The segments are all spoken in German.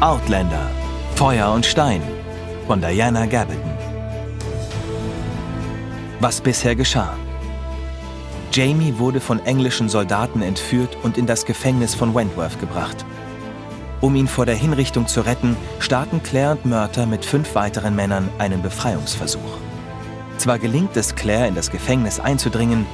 Outlander Feuer und Stein von Diana Gabaldon. Was bisher geschah. Jamie wurde von englischen Soldaten entführt und in das Gefängnis von Wentworth gebracht. Um ihn vor der Hinrichtung zu retten, starten Claire und Murter mit fünf weiteren Männern einen Befreiungsversuch. Zwar gelingt es Claire, in das Gefängnis einzudringen,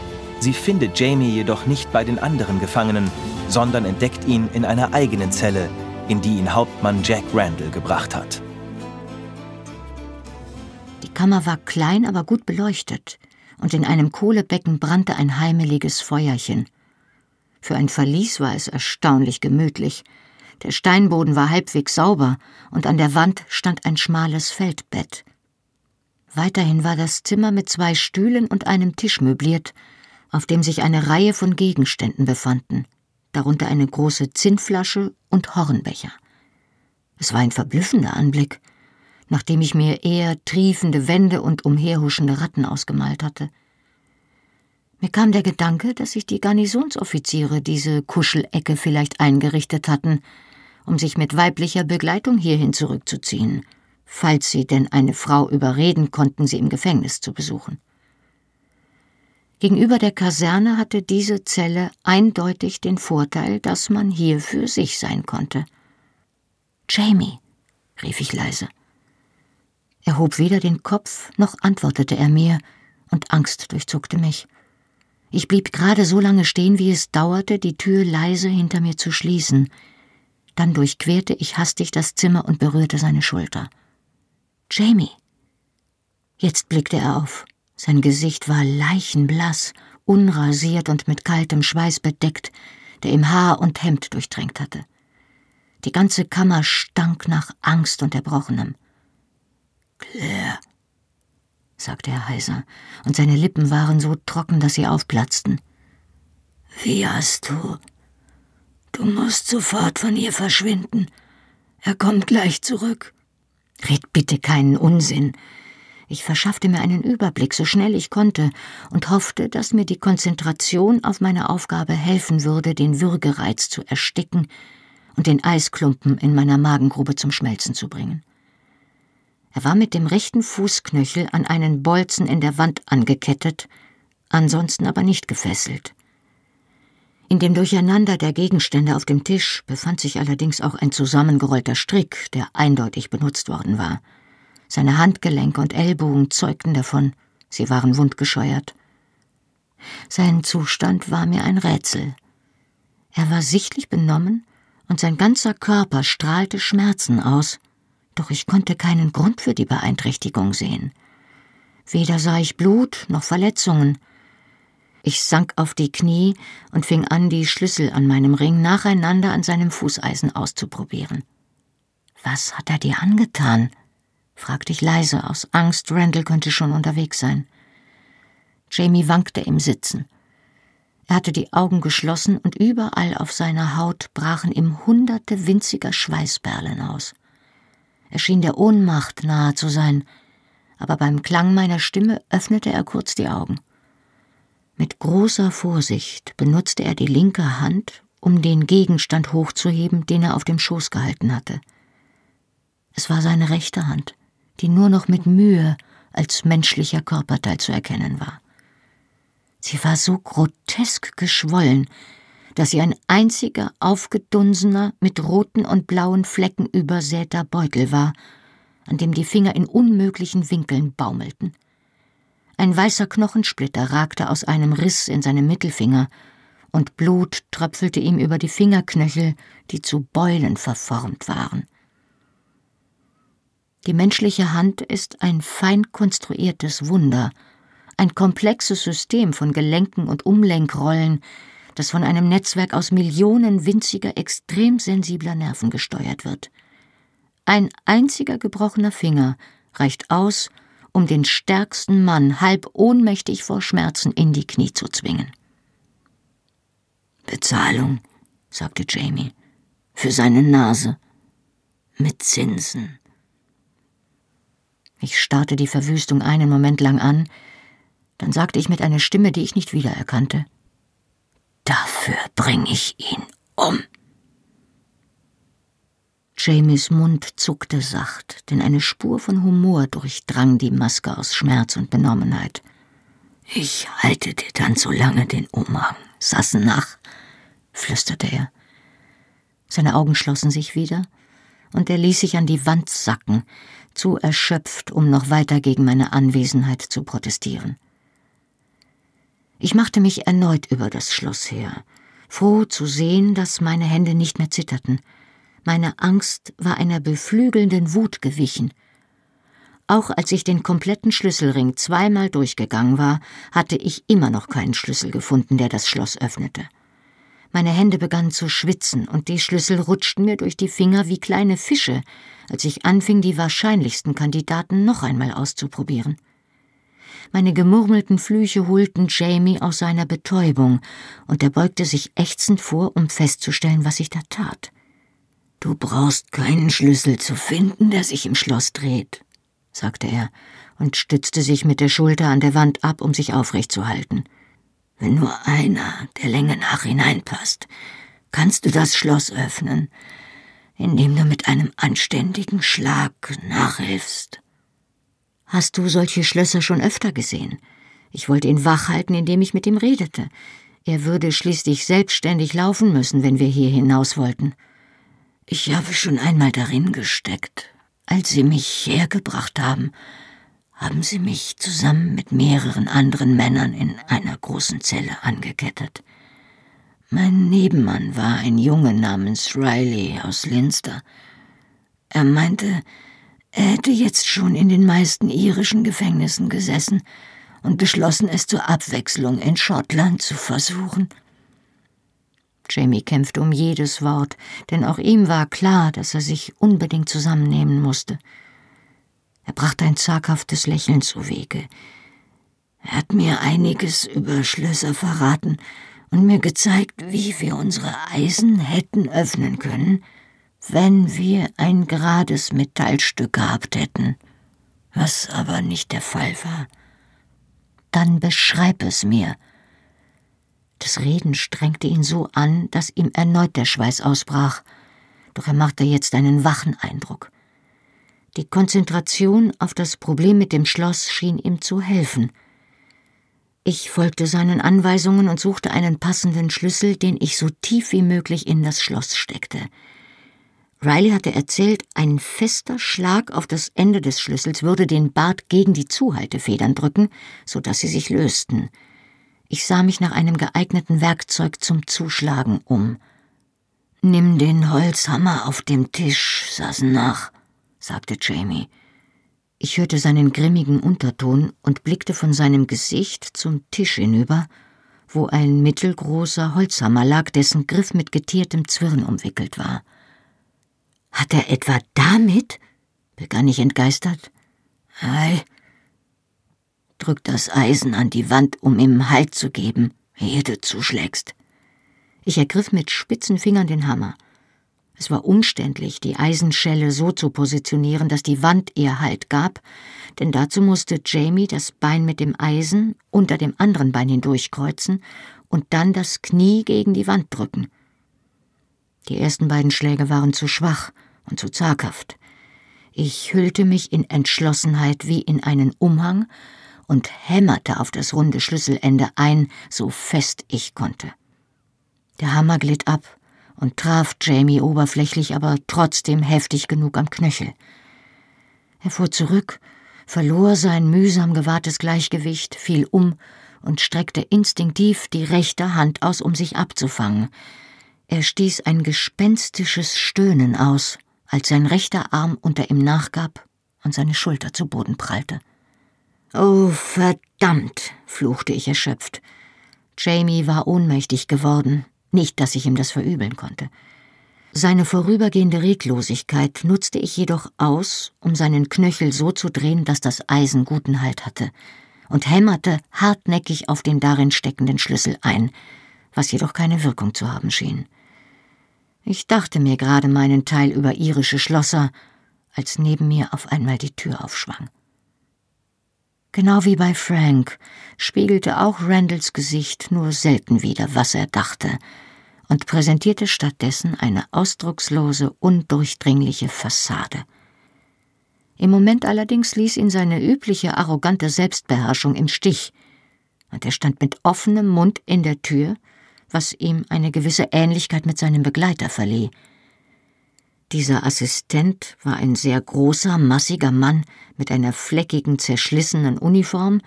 sie findet Jamie jedoch nicht bei den anderen Gefangenen, sondern entdeckt ihn in einer eigenen Zelle, in die ihn Hauptmann Jack Randall gebracht hat. Die Kammer war klein, aber gut beleuchtet, und in einem Kohlebecken brannte ein heimeliges Feuerchen. Für ein Verlies war es erstaunlich gemütlich. Der Steinboden war halbwegs sauber, und an der Wand stand ein schmales Feldbett. Weiterhin war das Zimmer mit zwei Stühlen und einem Tisch möbliert, auf dem sich eine Reihe von Gegenständen befanden darunter eine große Zinnflasche und Hornbecher. Es war ein verblüffender Anblick, nachdem ich mir eher triefende Wände und umherhuschende Ratten ausgemalt hatte. Mir kam der Gedanke, dass sich die Garnisonsoffiziere diese Kuschelecke vielleicht eingerichtet hatten, um sich mit weiblicher Begleitung hierhin zurückzuziehen, falls sie denn eine Frau überreden konnten, sie im Gefängnis zu besuchen. Gegenüber der Kaserne hatte diese Zelle eindeutig den Vorteil, dass man hier für sich sein konnte. Jamie, rief ich leise. Er hob weder den Kopf, noch antwortete er mir, und Angst durchzuckte mich. Ich blieb gerade so lange stehen, wie es dauerte, die Tür leise hinter mir zu schließen. Dann durchquerte ich hastig das Zimmer und berührte seine Schulter. Jamie. Jetzt blickte er auf. Sein Gesicht war leichenblass, unrasiert und mit kaltem Schweiß bedeckt, der ihm Haar und Hemd durchtränkt hatte. Die ganze Kammer stank nach Angst und Erbrochenem. Claire, sagte er heiser, und seine Lippen waren so trocken, dass sie aufplatzten. Wie hast du? Du musst sofort von ihr verschwinden. Er kommt gleich zurück. Red bitte keinen Unsinn. Ich verschaffte mir einen Überblick, so schnell ich konnte, und hoffte, dass mir die Konzentration auf meine Aufgabe helfen würde, den Würgereiz zu ersticken und den Eisklumpen in meiner Magengrube zum Schmelzen zu bringen. Er war mit dem rechten Fußknöchel an einen Bolzen in der Wand angekettet, ansonsten aber nicht gefesselt. In dem Durcheinander der Gegenstände auf dem Tisch befand sich allerdings auch ein zusammengerollter Strick, der eindeutig benutzt worden war. Seine Handgelenke und Ellbogen zeugten davon, sie waren wundgescheuert. Sein Zustand war mir ein Rätsel. Er war sichtlich benommen und sein ganzer Körper strahlte Schmerzen aus, doch ich konnte keinen Grund für die Beeinträchtigung sehen. Weder sah ich Blut noch Verletzungen. Ich sank auf die Knie und fing an, die Schlüssel an meinem Ring nacheinander an seinem Fußeisen auszuprobieren. Was hat er dir angetan? Fragte ich leise, aus Angst, Randall könnte schon unterwegs sein. Jamie wankte im Sitzen. Er hatte die Augen geschlossen und überall auf seiner Haut brachen ihm hunderte winziger Schweißperlen aus. Er schien der Ohnmacht nahe zu sein, aber beim Klang meiner Stimme öffnete er kurz die Augen. Mit großer Vorsicht benutzte er die linke Hand, um den Gegenstand hochzuheben, den er auf dem Schoß gehalten hatte. Es war seine rechte Hand die nur noch mit Mühe als menschlicher Körperteil zu erkennen war. Sie war so grotesk geschwollen, dass sie ein einziger aufgedunsener, mit roten und blauen Flecken übersäter Beutel war, an dem die Finger in unmöglichen Winkeln baumelten. Ein weißer Knochensplitter ragte aus einem Riss in seinem Mittelfinger, und Blut tröpfelte ihm über die Fingerknöchel, die zu Beulen verformt waren. Die menschliche Hand ist ein fein konstruiertes Wunder, ein komplexes System von Gelenken und Umlenkrollen, das von einem Netzwerk aus Millionen winziger, extrem sensibler Nerven gesteuert wird. Ein einziger gebrochener Finger reicht aus, um den stärksten Mann halb ohnmächtig vor Schmerzen in die Knie zu zwingen. Bezahlung, sagte Jamie, für seine Nase. Mit Zinsen. Ich starrte die Verwüstung einen Moment lang an, dann sagte ich mit einer Stimme, die ich nicht wiedererkannte Dafür bring ich ihn um. Jamies Mund zuckte sacht, denn eine Spur von Humor durchdrang die Maske aus Schmerz und Benommenheit. Ich halte dir dann so lange den Umhang, Sassenach, flüsterte er. Seine Augen schlossen sich wieder, und er ließ sich an die Wand sacken, zu erschöpft, um noch weiter gegen meine Anwesenheit zu protestieren. Ich machte mich erneut über das Schloss her, froh zu sehen, dass meine Hände nicht mehr zitterten. Meine Angst war einer beflügelnden Wut gewichen. Auch als ich den kompletten Schlüsselring zweimal durchgegangen war, hatte ich immer noch keinen Schlüssel gefunden, der das Schloss öffnete. Meine Hände begannen zu schwitzen und die Schlüssel rutschten mir durch die Finger wie kleine Fische, als ich anfing, die wahrscheinlichsten Kandidaten noch einmal auszuprobieren. Meine gemurmelten Flüche holten Jamie aus seiner Betäubung, und er beugte sich ächzend vor, um festzustellen, was ich da tat. Du brauchst keinen Schlüssel zu finden, der sich im Schloss dreht, sagte er und stützte sich mit der Schulter an der Wand ab, um sich aufrecht zu halten. Wenn nur einer der Länge nach hineinpasst, kannst du das Schloss öffnen, indem du mit einem anständigen Schlag nachhilfst. Hast du solche Schlösser schon öfter gesehen? Ich wollte ihn wach halten, indem ich mit ihm redete. Er würde schließlich selbstständig laufen müssen, wenn wir hier hinaus wollten. Ich habe schon einmal darin gesteckt, als sie mich hergebracht haben, haben sie mich zusammen mit mehreren anderen Männern in einer großen Zelle angekettet. Mein Nebenmann war ein Junge namens Riley aus Linster. Er meinte, er hätte jetzt schon in den meisten irischen Gefängnissen gesessen und beschlossen, es zur Abwechslung in Schottland zu versuchen. Jamie kämpfte um jedes Wort, denn auch ihm war klar, dass er sich unbedingt zusammennehmen musste. Er brachte ein zaghaftes Lächeln zu Wege. Er hat mir einiges über Schlösser verraten und mir gezeigt, wie wir unsere Eisen hätten öffnen können, wenn wir ein gerades Metallstück gehabt hätten, was aber nicht der Fall war. Dann beschreib es mir. Das Reden strengte ihn so an, dass ihm erneut der Schweiß ausbrach, doch er machte jetzt einen wachen Eindruck. Die Konzentration auf das Problem mit dem Schloss schien ihm zu helfen. Ich folgte seinen Anweisungen und suchte einen passenden Schlüssel, den ich so tief wie möglich in das Schloss steckte. Riley hatte erzählt, ein fester Schlag auf das Ende des Schlüssels würde den Bart gegen die Zuhaltefedern drücken, so dass sie sich lösten. Ich sah mich nach einem geeigneten Werkzeug zum Zuschlagen um. Nimm den Holzhammer auf dem Tisch, saßen nach sagte Jamie. Ich hörte seinen grimmigen Unterton und blickte von seinem Gesicht zum Tisch hinüber, wo ein mittelgroßer Holzhammer lag, dessen Griff mit getiertem Zwirn umwickelt war. Hat er etwa damit? begann ich entgeistert. Ei. Drück das Eisen an die Wand, um ihm Halt zu geben, ehe du zuschlägst. Ich ergriff mit spitzen Fingern den Hammer. Es war umständlich, die Eisenschelle so zu positionieren, dass die Wand ihr Halt gab, denn dazu musste Jamie das Bein mit dem Eisen unter dem anderen Bein hindurchkreuzen und dann das Knie gegen die Wand drücken. Die ersten beiden Schläge waren zu schwach und zu zaghaft. Ich hüllte mich in Entschlossenheit wie in einen Umhang und hämmerte auf das runde Schlüsselende ein, so fest ich konnte. Der Hammer glitt ab, und traf Jamie oberflächlich, aber trotzdem heftig genug am Knöchel. Er fuhr zurück, verlor sein mühsam gewahrtes Gleichgewicht, fiel um und streckte instinktiv die rechte Hand aus, um sich abzufangen. Er stieß ein gespenstisches Stöhnen aus, als sein rechter Arm unter ihm nachgab und seine Schulter zu Boden prallte. Oh, verdammt, fluchte ich erschöpft. Jamie war ohnmächtig geworden, nicht, dass ich ihm das verübeln konnte. Seine vorübergehende Reglosigkeit nutzte ich jedoch aus, um seinen Knöchel so zu drehen, dass das Eisen guten Halt hatte, und hämmerte hartnäckig auf den darin steckenden Schlüssel ein, was jedoch keine Wirkung zu haben schien. Ich dachte mir gerade meinen Teil über irische Schlosser, als neben mir auf einmal die Tür aufschwang. Genau wie bei Frank spiegelte auch Randalls Gesicht nur selten wider, was er dachte, und präsentierte stattdessen eine ausdruckslose, undurchdringliche Fassade. Im Moment allerdings ließ ihn seine übliche arrogante Selbstbeherrschung im Stich, und er stand mit offenem Mund in der Tür, was ihm eine gewisse Ähnlichkeit mit seinem Begleiter verlieh. Dieser Assistent war ein sehr großer, massiger Mann mit einer fleckigen, zerschlissenen Uniform,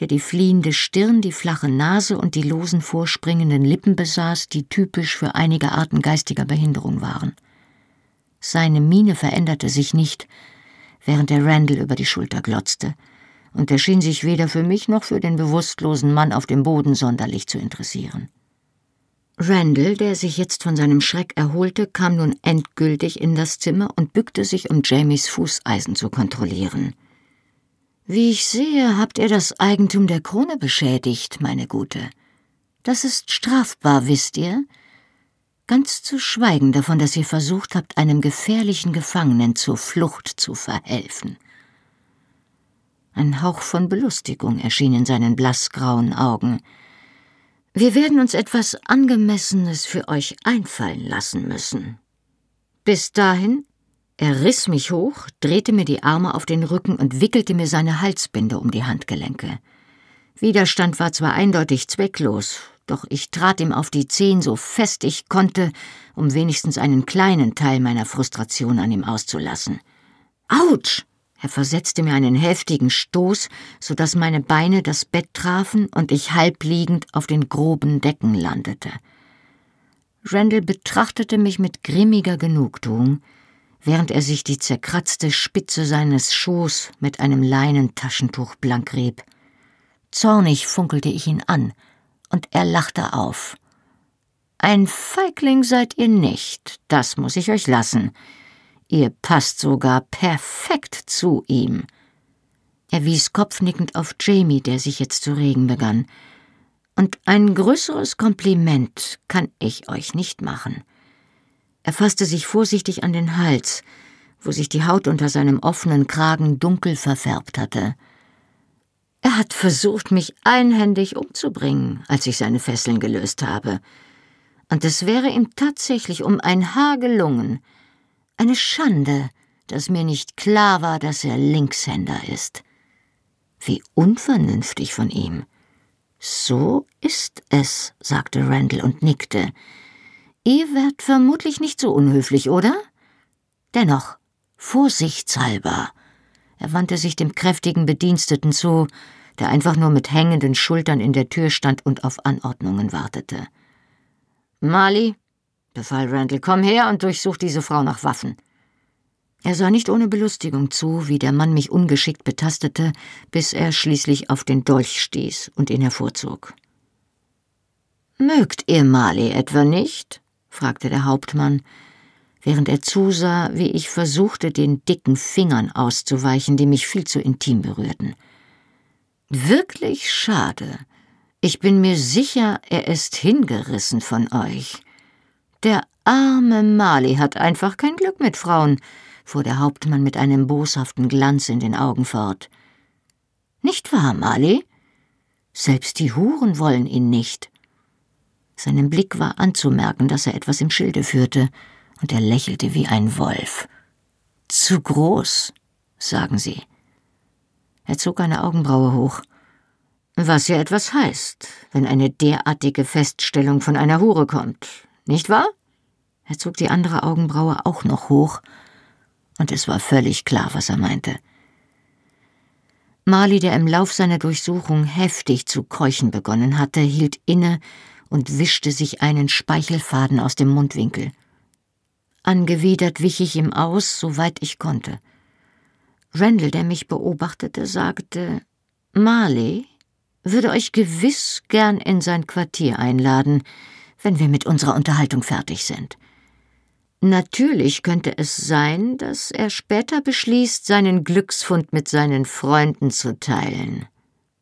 der die fliehende Stirn, die flache Nase und die losen vorspringenden Lippen besaß, die typisch für einige Arten geistiger Behinderung waren. Seine Miene veränderte sich nicht, während er Randall über die Schulter glotzte, und er schien sich weder für mich noch für den bewusstlosen Mann auf dem Boden sonderlich zu interessieren. Randall, der sich jetzt von seinem Schreck erholte, kam nun endgültig in das Zimmer und bückte sich, um Jamies Fußeisen zu kontrollieren. Wie ich sehe, habt ihr das Eigentum der Krone beschädigt, meine Gute. Das ist strafbar, wisst ihr? Ganz zu schweigen davon, dass ihr versucht habt, einem gefährlichen Gefangenen zur Flucht zu verhelfen. Ein Hauch von Belustigung erschien in seinen blassgrauen Augen. Wir werden uns etwas Angemessenes für euch einfallen lassen müssen. Bis dahin er riss mich hoch, drehte mir die Arme auf den Rücken und wickelte mir seine Halsbinde um die Handgelenke. Widerstand war zwar eindeutig zwecklos, doch ich trat ihm auf die Zehen so fest ich konnte, um wenigstens einen kleinen Teil meiner Frustration an ihm auszulassen. Autsch! Er versetzte mir einen heftigen Stoß, so dass meine Beine das Bett trafen und ich halbliegend auf den groben Decken landete. Randall betrachtete mich mit grimmiger Genugtuung, während er sich die zerkratzte Spitze seines Schoß mit einem Leinentaschentuch blank rieb. Zornig funkelte ich ihn an, und er lachte auf. Ein Feigling seid ihr nicht, das muss ich euch lassen. Ihr passt sogar perfekt zu ihm. Er wies kopfnickend auf Jamie, der sich jetzt zu regen begann. Und ein größeres Kompliment kann ich euch nicht machen. Er fasste sich vorsichtig an den Hals, wo sich die Haut unter seinem offenen Kragen dunkel verfärbt hatte. Er hat versucht, mich einhändig umzubringen, als ich seine Fesseln gelöst habe. Und es wäre ihm tatsächlich um ein Haar gelungen. Eine Schande, dass mir nicht klar war, dass er Linkshänder ist. Wie unvernünftig von ihm. So ist es, sagte Randall und nickte. Ihr werdet vermutlich nicht so unhöflich, oder? Dennoch, vorsichtshalber. Er wandte sich dem kräftigen Bediensteten zu, der einfach nur mit hängenden Schultern in der Tür stand und auf Anordnungen wartete. Marley, befahl Randall, komm her und durchsuch diese Frau nach Waffen. Er sah nicht ohne Belustigung zu, wie der Mann mich ungeschickt betastete, bis er schließlich auf den Dolch stieß und ihn hervorzog. Mögt ihr Marley etwa nicht? fragte der Hauptmann, während er zusah, wie ich versuchte, den dicken Fingern auszuweichen, die mich viel zu intim berührten. Wirklich schade. Ich bin mir sicher, er ist hingerissen von euch. Der arme Mali hat einfach kein Glück mit Frauen, fuhr der Hauptmann mit einem boshaften Glanz in den Augen fort. Nicht wahr, Mali? Selbst die Huren wollen ihn nicht. Seinem Blick war anzumerken, dass er etwas im Schilde führte, und er lächelte wie ein Wolf. Zu groß, sagen Sie. Er zog eine Augenbraue hoch. Was ja etwas heißt, wenn eine derartige Feststellung von einer Hure kommt, nicht wahr? Er zog die andere Augenbraue auch noch hoch, und es war völlig klar, was er meinte. Marley, der im Lauf seiner Durchsuchung heftig zu keuchen begonnen hatte, hielt inne und wischte sich einen Speichelfaden aus dem Mundwinkel. Angewidert wich ich ihm aus, soweit ich konnte. Randall, der mich beobachtete, sagte, Marley würde euch gewiss gern in sein Quartier einladen, wenn wir mit unserer Unterhaltung fertig sind. Natürlich könnte es sein, dass er später beschließt, seinen Glücksfund mit seinen Freunden zu teilen.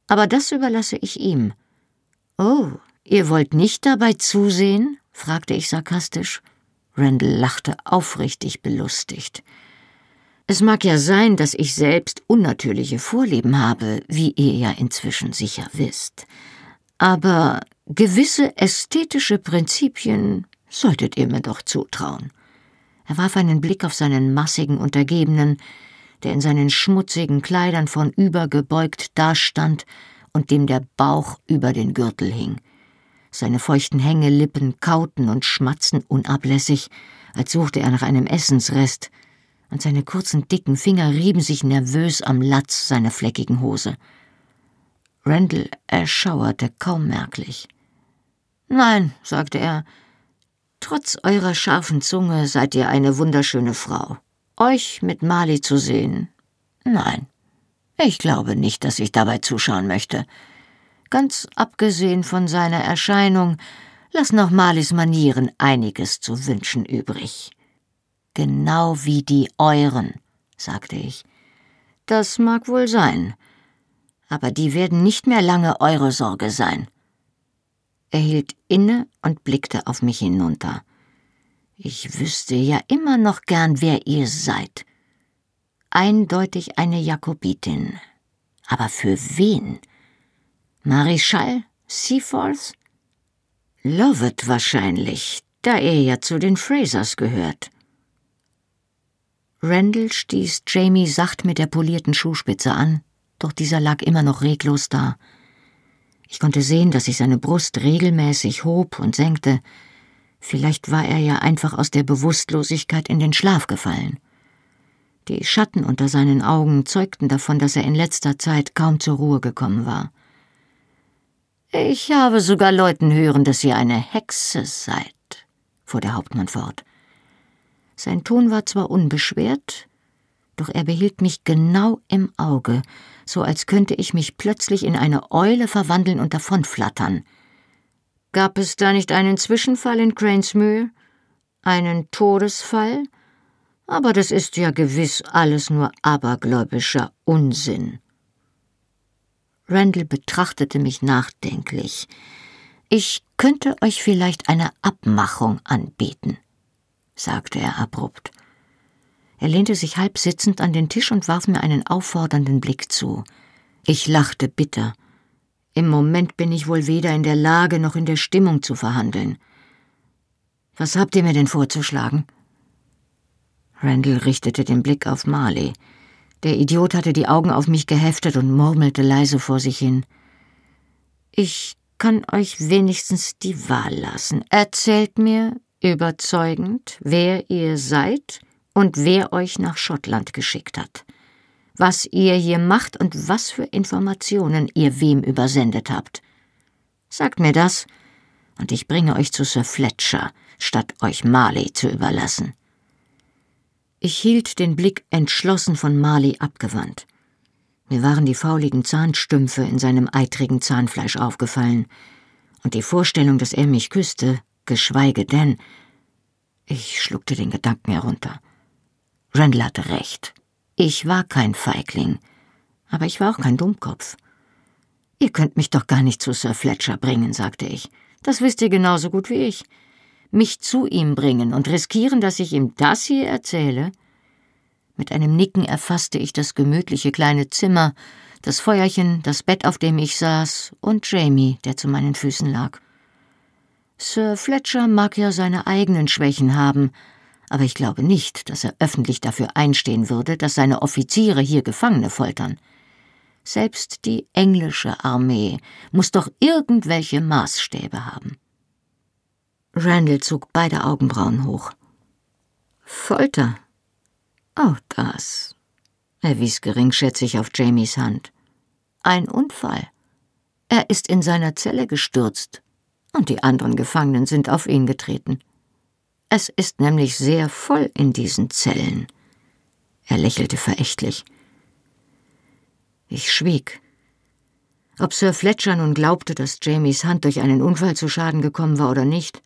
Aber das überlasse ich ihm. Oh, Ihr wollt nicht dabei zusehen? fragte ich sarkastisch. Randall lachte aufrichtig belustigt. Es mag ja sein, dass ich selbst unnatürliche Vorlieben habe, wie ihr ja inzwischen sicher wisst. Aber gewisse ästhetische Prinzipien solltet ihr mir doch zutrauen. Er warf einen Blick auf seinen massigen Untergebenen, der in seinen schmutzigen Kleidern vornübergebeugt dastand und dem der Bauch über den Gürtel hing. Seine feuchten Hängelippen kauten und schmatzten unablässig, als suchte er nach einem Essensrest, und seine kurzen, dicken Finger rieben sich nervös am Latz seiner fleckigen Hose. Randall erschauerte kaum merklich. Nein, sagte er, trotz eurer scharfen Zunge seid ihr eine wunderschöne Frau. Euch mit Mali zu sehen? Nein. Ich glaube nicht, dass ich dabei zuschauen möchte. Ganz abgesehen von seiner Erscheinung lassen auch Malis Manieren einiges zu wünschen übrig. Genau wie die euren, sagte ich. Das mag wohl sein, aber die werden nicht mehr lange eure Sorge sein. Er hielt inne und blickte auf mich hinunter. Ich wüsste ja immer noch gern, wer ihr seid. Eindeutig eine Jakobitin. Aber für wen? Marischal? Seaforth? Lovett wahrscheinlich, da er ja zu den Frasers gehört. Randall stieß Jamie sacht mit der polierten Schuhspitze an, doch dieser lag immer noch reglos da. Ich konnte sehen, dass sich seine Brust regelmäßig hob und senkte, Vielleicht war er ja einfach aus der Bewusstlosigkeit in den Schlaf gefallen. Die Schatten unter seinen Augen zeugten davon, dass er in letzter Zeit kaum zur Ruhe gekommen war. Ich habe sogar Leuten hören, dass ihr eine Hexe seid, fuhr der Hauptmann fort. Sein Ton war zwar unbeschwert, doch er behielt mich genau im Auge, so als könnte ich mich plötzlich in eine Eule verwandeln und davonflattern. Gab es da nicht einen Zwischenfall in Cranesmühl? Einen Todesfall? Aber das ist ja gewiss alles nur abergläubischer Unsinn. Randall betrachtete mich nachdenklich. Ich könnte euch vielleicht eine Abmachung anbieten, sagte er abrupt. Er lehnte sich halb sitzend an den Tisch und warf mir einen auffordernden Blick zu. Ich lachte bitter. Im Moment bin ich wohl weder in der Lage noch in der Stimmung zu verhandeln. Was habt ihr mir denn vorzuschlagen? Randall richtete den Blick auf Marley. Der Idiot hatte die Augen auf mich geheftet und murmelte leise vor sich hin. Ich kann euch wenigstens die Wahl lassen. Erzählt mir überzeugend, wer ihr seid und wer euch nach Schottland geschickt hat was ihr hier macht und was für Informationen ihr wem übersendet habt. Sagt mir das, und ich bringe euch zu Sir Fletcher, statt euch Marley zu überlassen. Ich hielt den Blick entschlossen von Marley abgewandt. Mir waren die fauligen Zahnstümpfe in seinem eitrigen Zahnfleisch aufgefallen, und die Vorstellung, dass er mich küsste, geschweige denn. Ich schluckte den Gedanken herunter. Randall hatte recht. Ich war kein Feigling, aber ich war auch kein Dummkopf. Ihr könnt mich doch gar nicht zu Sir Fletcher bringen, sagte ich. Das wisst ihr genauso gut wie ich. Mich zu ihm bringen und riskieren, dass ich ihm das hier erzähle? Mit einem Nicken erfasste ich das gemütliche kleine Zimmer, das Feuerchen, das Bett, auf dem ich saß, und Jamie, der zu meinen Füßen lag. Sir Fletcher mag ja seine eigenen Schwächen haben, aber ich glaube nicht, dass er öffentlich dafür einstehen würde, dass seine Offiziere hier Gefangene foltern. Selbst die englische Armee muss doch irgendwelche Maßstäbe haben. Randall zog beide Augenbrauen hoch. Folter? Oh, das. Er wies geringschätzig auf Jamies Hand. Ein Unfall. Er ist in seiner Zelle gestürzt, und die anderen Gefangenen sind auf ihn getreten. Es ist nämlich sehr voll in diesen Zellen. Er lächelte verächtlich. Ich schwieg. Ob Sir Fletcher nun glaubte, dass Jamies Hand durch einen Unfall zu Schaden gekommen war oder nicht,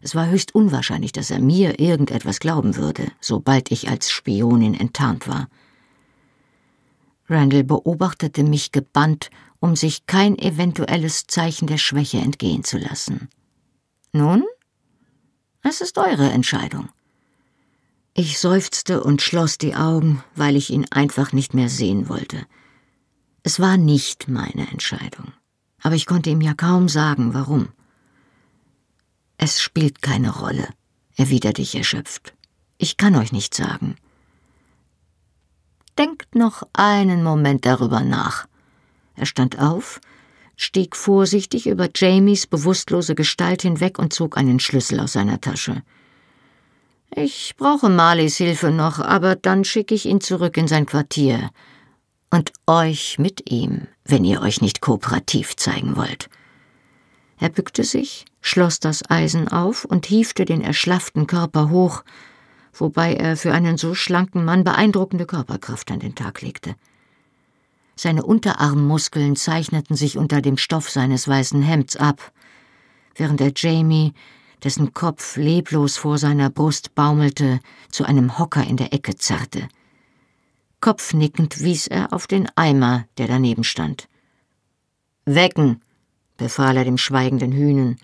es war höchst unwahrscheinlich, dass er mir irgendetwas glauben würde, sobald ich als Spionin enttarnt war. Randall beobachtete mich gebannt, um sich kein eventuelles Zeichen der Schwäche entgehen zu lassen. Nun? Es ist eure Entscheidung. Ich seufzte und schloss die Augen, weil ich ihn einfach nicht mehr sehen wollte. Es war nicht meine Entscheidung. aber ich konnte ihm ja kaum sagen, warum. Es spielt keine Rolle, erwiderte ich erschöpft. Ich kann euch nicht sagen. Denkt noch einen Moment darüber nach. Er stand auf, stieg vorsichtig über Jamies bewusstlose Gestalt hinweg und zog einen Schlüssel aus seiner Tasche. Ich brauche Marleys Hilfe noch, aber dann schicke ich ihn zurück in sein Quartier. Und euch mit ihm, wenn ihr euch nicht kooperativ zeigen wollt. Er bückte sich, schloss das Eisen auf und hiefte den erschlafften Körper hoch, wobei er für einen so schlanken Mann beeindruckende Körperkraft an den Tag legte. Seine Unterarmmuskeln zeichneten sich unter dem Stoff seines weißen Hemds ab, während er Jamie, dessen Kopf leblos vor seiner Brust baumelte, zu einem Hocker in der Ecke zerrte. Kopfnickend wies er auf den Eimer, der daneben stand. Wecken, befahl er dem schweigenden Hühnen.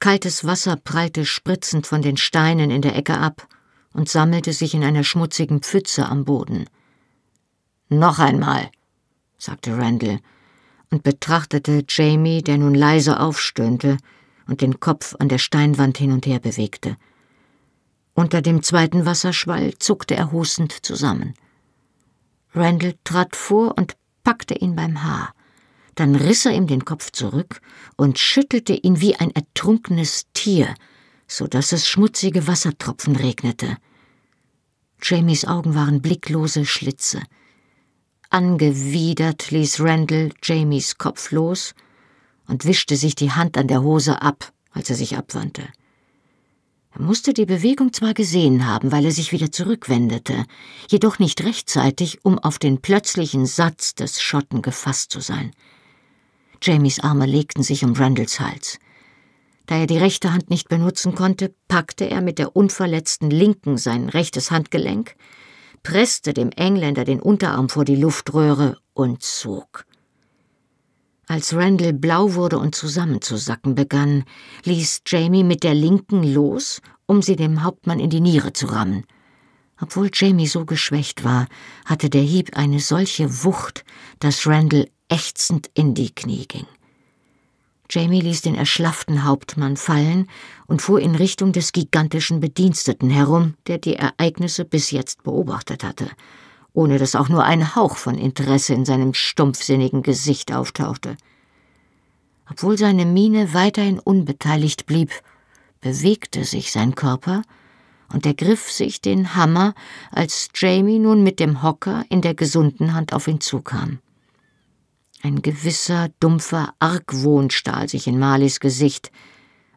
Kaltes Wasser prallte spritzend von den Steinen in der Ecke ab und sammelte sich in einer schmutzigen Pfütze am Boden. Noch einmal, sagte Randall und betrachtete Jamie, der nun leise aufstöhnte und den Kopf an der Steinwand hin und her bewegte. Unter dem zweiten Wasserschwall zuckte er hustend zusammen. Randall trat vor und packte ihn beim Haar. Dann riss er ihm den Kopf zurück und schüttelte ihn wie ein ertrunkenes Tier, so dass es schmutzige Wassertropfen regnete. Jamies Augen waren blicklose Schlitze. Angewidert ließ Randall Jamies Kopf los und wischte sich die Hand an der Hose ab, als er sich abwandte. Er musste die Bewegung zwar gesehen haben, weil er sich wieder zurückwendete, jedoch nicht rechtzeitig, um auf den plötzlichen Satz des Schotten gefasst zu sein. Jamies Arme legten sich um Randalls Hals. Da er die rechte Hand nicht benutzen konnte, packte er mit der unverletzten linken sein rechtes Handgelenk, presste dem Engländer den Unterarm vor die Luftröhre und zog. Als Randall blau wurde und zusammenzusacken begann, ließ Jamie mit der linken los, um sie dem Hauptmann in die Niere zu rammen. Obwohl Jamie so geschwächt war, hatte der Hieb eine solche Wucht, dass Randall ächzend in die Knie ging. Jamie ließ den erschlafften Hauptmann fallen und fuhr in Richtung des gigantischen Bediensteten herum, der die Ereignisse bis jetzt beobachtet hatte, ohne dass auch nur ein Hauch von Interesse in seinem stumpfsinnigen Gesicht auftauchte. Obwohl seine Miene weiterhin unbeteiligt blieb, bewegte sich sein Körper, und er griff sich den Hammer, als Jamie nun mit dem Hocker in der gesunden Hand auf ihn zukam. Ein gewisser, dumpfer Argwohn stahl sich in Marleys Gesicht,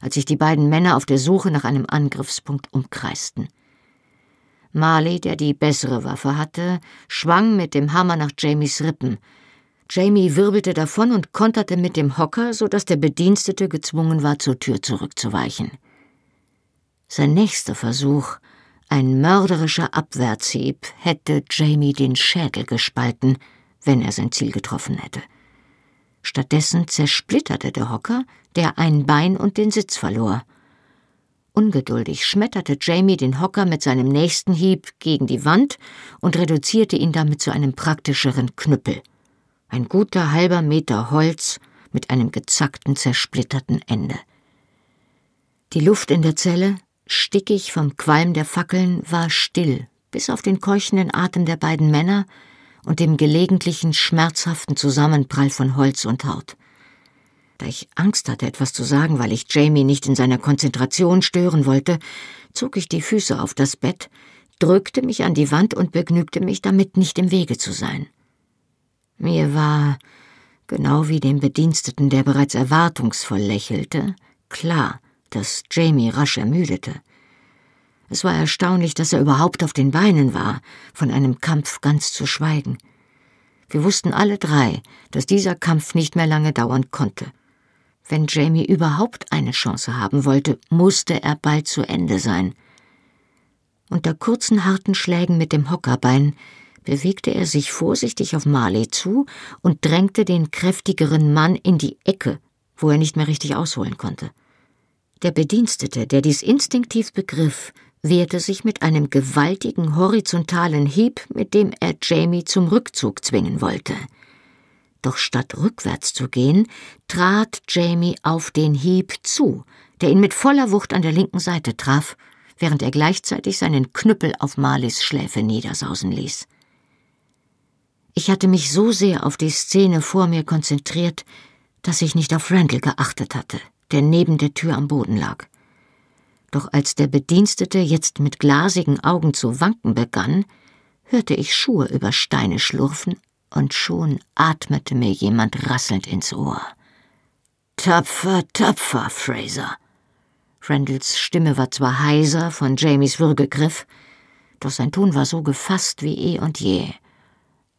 als sich die beiden Männer auf der Suche nach einem Angriffspunkt umkreisten. Marley, der die bessere Waffe hatte, schwang mit dem Hammer nach Jamies Rippen. Jamie wirbelte davon und konterte mit dem Hocker, so dass der Bedienstete gezwungen war, zur Tür zurückzuweichen. Sein nächster Versuch, ein mörderischer Abwärtshieb, hätte Jamie den Schädel gespalten, wenn er sein Ziel getroffen hätte. Stattdessen zersplitterte der Hocker, der ein Bein und den Sitz verlor. Ungeduldig schmetterte Jamie den Hocker mit seinem nächsten Hieb gegen die Wand und reduzierte ihn damit zu einem praktischeren Knüppel. Ein guter halber Meter Holz mit einem gezackten, zersplitterten Ende. Die Luft in der Zelle, stickig vom Qualm der Fackeln, war still, bis auf den keuchenden Atem der beiden Männer, und dem gelegentlichen schmerzhaften Zusammenprall von Holz und Haut. Da ich Angst hatte, etwas zu sagen, weil ich Jamie nicht in seiner Konzentration stören wollte, zog ich die Füße auf das Bett, drückte mich an die Wand und begnügte mich damit, nicht im Wege zu sein. Mir war, genau wie dem Bediensteten, der bereits erwartungsvoll lächelte, klar, dass Jamie rasch ermüdete. Es war erstaunlich, dass er überhaupt auf den Beinen war, von einem Kampf ganz zu schweigen. Wir wussten alle drei, dass dieser Kampf nicht mehr lange dauern konnte. Wenn Jamie überhaupt eine Chance haben wollte, musste er bald zu Ende sein. Unter kurzen harten Schlägen mit dem Hockerbein bewegte er sich vorsichtig auf Marley zu und drängte den kräftigeren Mann in die Ecke, wo er nicht mehr richtig ausholen konnte. Der Bedienstete, der dies instinktiv begriff, wehrte sich mit einem gewaltigen horizontalen Hieb, mit dem er Jamie zum Rückzug zwingen wollte. Doch statt rückwärts zu gehen, trat Jamie auf den Hieb zu, der ihn mit voller Wucht an der linken Seite traf, während er gleichzeitig seinen Knüppel auf Marleys Schläfe niedersausen ließ. Ich hatte mich so sehr auf die Szene vor mir konzentriert, dass ich nicht auf Randall geachtet hatte, der neben der Tür am Boden lag. Doch als der Bedienstete jetzt mit glasigen Augen zu wanken begann, hörte ich Schuhe über Steine schlurfen und schon atmete mir jemand rasselnd ins Ohr. Tapfer, tapfer, Fraser. Randalls Stimme war zwar heiser von Jamies Würgegriff, doch sein Ton war so gefasst wie eh und je.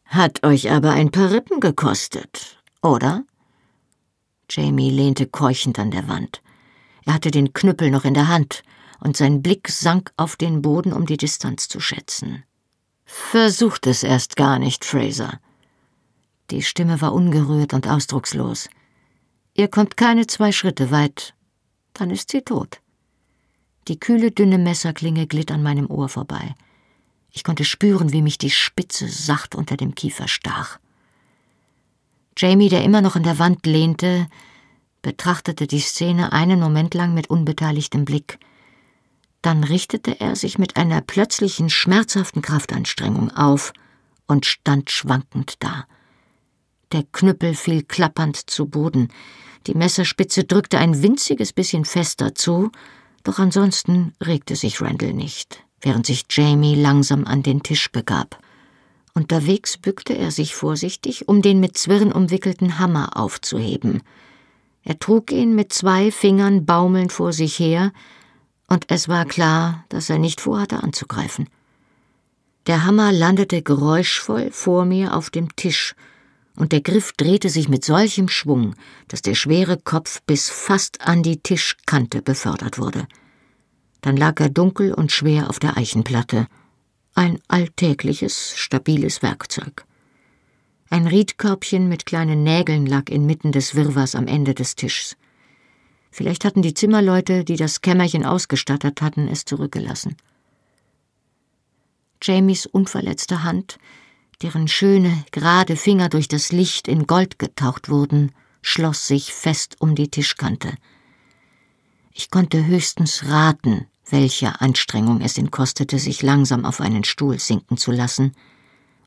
Hat euch aber ein paar Rippen gekostet, oder? Jamie lehnte keuchend an der Wand. Er hatte den Knüppel noch in der Hand, und sein Blick sank auf den Boden, um die Distanz zu schätzen. Versucht es erst gar nicht, Fraser. Die Stimme war ungerührt und ausdruckslos. Ihr kommt keine zwei Schritte weit, dann ist sie tot. Die kühle, dünne Messerklinge glitt an meinem Ohr vorbei. Ich konnte spüren, wie mich die Spitze sacht unter dem Kiefer stach. Jamie, der immer noch an der Wand lehnte, betrachtete die Szene einen Moment lang mit unbeteiligtem Blick. Dann richtete er sich mit einer plötzlichen, schmerzhaften Kraftanstrengung auf und stand schwankend da. Der Knüppel fiel klappernd zu Boden, die Messerspitze drückte ein winziges bisschen fester zu, doch ansonsten regte sich Randall nicht während sich Jamie langsam an den Tisch begab. Unterwegs bückte er sich vorsichtig, um den mit Zwirn umwickelten Hammer aufzuheben. Er trug ihn mit zwei Fingern baumelnd vor sich her, und es war klar, dass er nicht vorhatte anzugreifen. Der Hammer landete geräuschvoll vor mir auf dem Tisch, und der Griff drehte sich mit solchem Schwung, dass der schwere Kopf bis fast an die Tischkante befördert wurde. Dann lag er dunkel und schwer auf der Eichenplatte. Ein alltägliches, stabiles Werkzeug. Ein Riedkörbchen mit kleinen Nägeln lag inmitten des Wirrwarrs am Ende des Tischs. Vielleicht hatten die Zimmerleute, die das Kämmerchen ausgestattet hatten, es zurückgelassen. Jamies unverletzte Hand, deren schöne, gerade Finger durch das Licht in Gold getaucht wurden, schloss sich fest um die Tischkante. Ich konnte höchstens raten, welche Anstrengung es ihn kostete, sich langsam auf einen Stuhl sinken zu lassen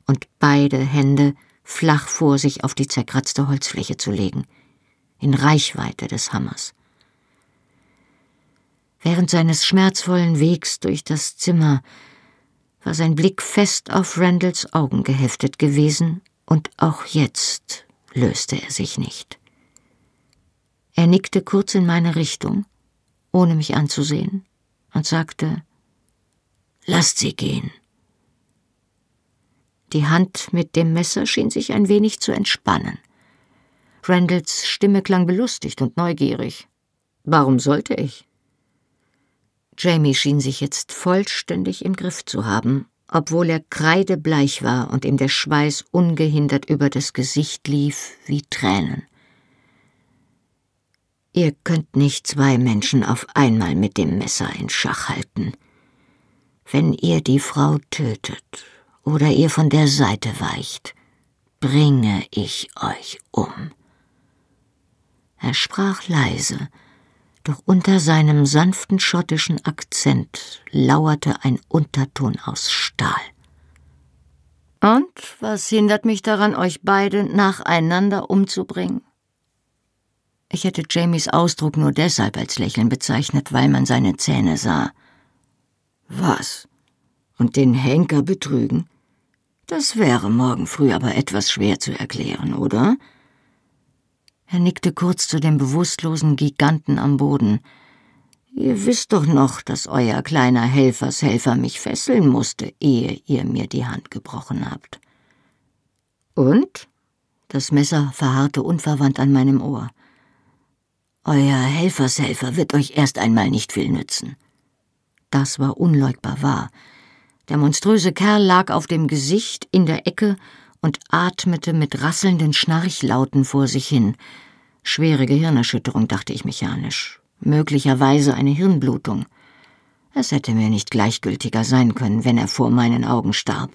und beide Hände flach vor sich auf die zerkratzte Holzfläche zu legen, in Reichweite des Hammers. Während seines schmerzvollen Wegs durch das Zimmer war sein Blick fest auf Randalls Augen geheftet gewesen, und auch jetzt löste er sich nicht. Er nickte kurz in meine Richtung, ohne mich anzusehen, und sagte Lasst sie gehen. Die Hand mit dem Messer schien sich ein wenig zu entspannen. Randalls Stimme klang belustigt und neugierig. Warum sollte ich? Jamie schien sich jetzt vollständig im Griff zu haben, obwohl er kreidebleich war und ihm der Schweiß ungehindert über das Gesicht lief wie Tränen. Ihr könnt nicht zwei Menschen auf einmal mit dem Messer in Schach halten. Wenn ihr die Frau tötet oder ihr von der Seite weicht, bringe ich euch um. Er sprach leise, doch unter seinem sanften schottischen Akzent lauerte ein Unterton aus Stahl. Und was hindert mich daran, euch beide nacheinander umzubringen? Ich hätte Jamies Ausdruck nur deshalb als Lächeln bezeichnet, weil man seine Zähne sah. Was? Und den Henker betrügen? Das wäre morgen früh aber etwas schwer zu erklären, oder? Er nickte kurz zu dem bewusstlosen Giganten am Boden. Ihr wisst doch noch, dass euer kleiner Helfershelfer mich fesseln musste, ehe ihr mir die Hand gebrochen habt. Und? Das Messer verharrte unverwandt an meinem Ohr. Euer Helfershelfer wird euch erst einmal nicht viel nützen. Das war unleugbar wahr. Der monströse Kerl lag auf dem Gesicht in der Ecke und atmete mit rasselnden Schnarchlauten vor sich hin. Schwere Gehirnerschütterung, dachte ich mechanisch. Möglicherweise eine Hirnblutung. Es hätte mir nicht gleichgültiger sein können, wenn er vor meinen Augen starb.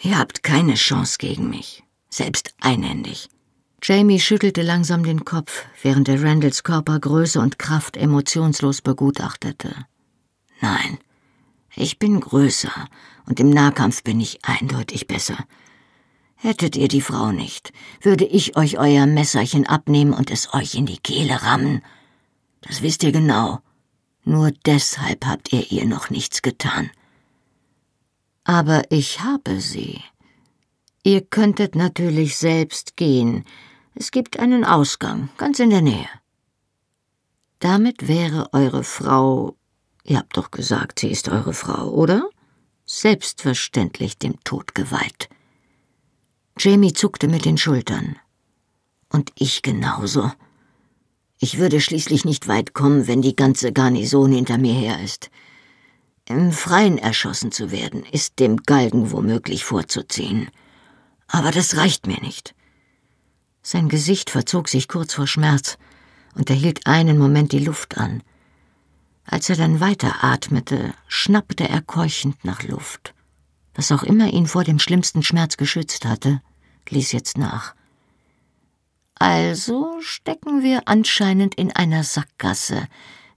Ihr habt keine Chance gegen mich. selbst einhändig. Jamie schüttelte langsam den Kopf, während er Randalls Körpergröße und Kraft emotionslos begutachtete. Nein, ich bin größer und im Nahkampf bin ich eindeutig besser. Hättet ihr die Frau nicht, würde ich euch euer Messerchen abnehmen und es euch in die Kehle rammen. Das wisst ihr genau. Nur deshalb habt ihr ihr noch nichts getan. Aber ich habe sie. Ihr könntet natürlich selbst gehen, es gibt einen Ausgang, ganz in der Nähe. Damit wäre eure Frau, ihr habt doch gesagt, sie ist eure Frau, oder? Selbstverständlich dem Tod geweiht. Jamie zuckte mit den Schultern. Und ich genauso. Ich würde schließlich nicht weit kommen, wenn die ganze Garnison hinter mir her ist. Im Freien erschossen zu werden, ist dem Galgen womöglich vorzuziehen. Aber das reicht mir nicht. Sein Gesicht verzog sich kurz vor Schmerz, und er hielt einen Moment die Luft an. Als er dann weiteratmete, schnappte er keuchend nach Luft. Was auch immer ihn vor dem schlimmsten Schmerz geschützt hatte, ließ jetzt nach. Also stecken wir anscheinend in einer Sackgasse,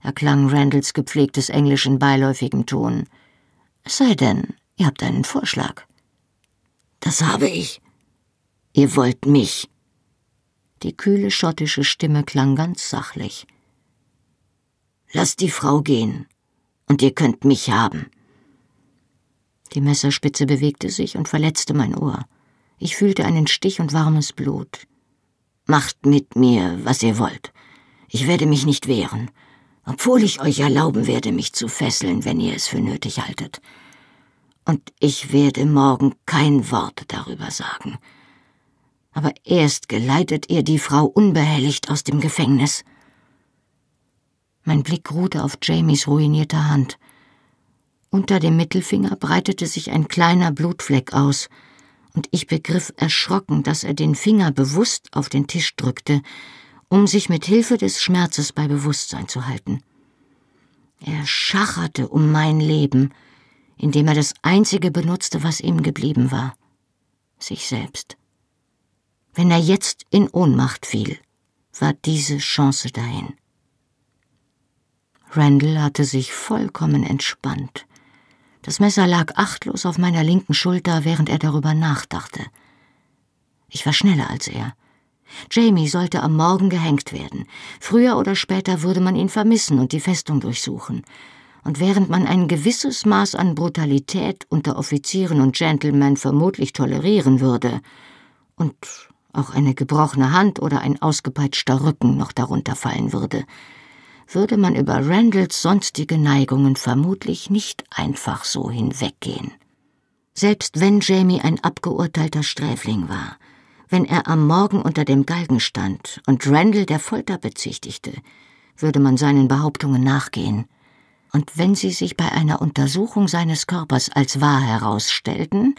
erklang Randalls gepflegtes Englisch in beiläufigem Ton. Es sei denn, ihr habt einen Vorschlag. Das habe ich. Ihr wollt mich. Die kühle schottische Stimme klang ganz sachlich. Lasst die Frau gehen, und ihr könnt mich haben. Die Messerspitze bewegte sich und verletzte mein Ohr. Ich fühlte einen Stich und warmes Blut. Macht mit mir, was ihr wollt. Ich werde mich nicht wehren, obwohl ich euch erlauben werde, mich zu fesseln, wenn ihr es für nötig haltet. Und ich werde morgen kein Wort darüber sagen aber erst geleitet ihr die Frau unbehelligt aus dem Gefängnis. Mein Blick ruhte auf Jamies ruinierter Hand. Unter dem Mittelfinger breitete sich ein kleiner Blutfleck aus, und ich begriff erschrocken, dass er den Finger bewusst auf den Tisch drückte, um sich mit Hilfe des Schmerzes bei Bewusstsein zu halten. Er schacherte um mein Leben, indem er das Einzige benutzte, was ihm geblieben war sich selbst. Wenn er jetzt in Ohnmacht fiel, war diese Chance dahin. Randall hatte sich vollkommen entspannt. Das Messer lag achtlos auf meiner linken Schulter, während er darüber nachdachte. Ich war schneller als er. Jamie sollte am Morgen gehängt werden. Früher oder später würde man ihn vermissen und die Festung durchsuchen. Und während man ein gewisses Maß an Brutalität unter Offizieren und Gentlemen vermutlich tolerieren würde, und auch eine gebrochene Hand oder ein ausgepeitschter Rücken noch darunter fallen würde, würde man über Randalls sonstige Neigungen vermutlich nicht einfach so hinweggehen. Selbst wenn Jamie ein abgeurteilter Sträfling war, wenn er am Morgen unter dem Galgen stand und Randall der Folter bezichtigte, würde man seinen Behauptungen nachgehen. Und wenn sie sich bei einer Untersuchung seines Körpers als wahr herausstellten,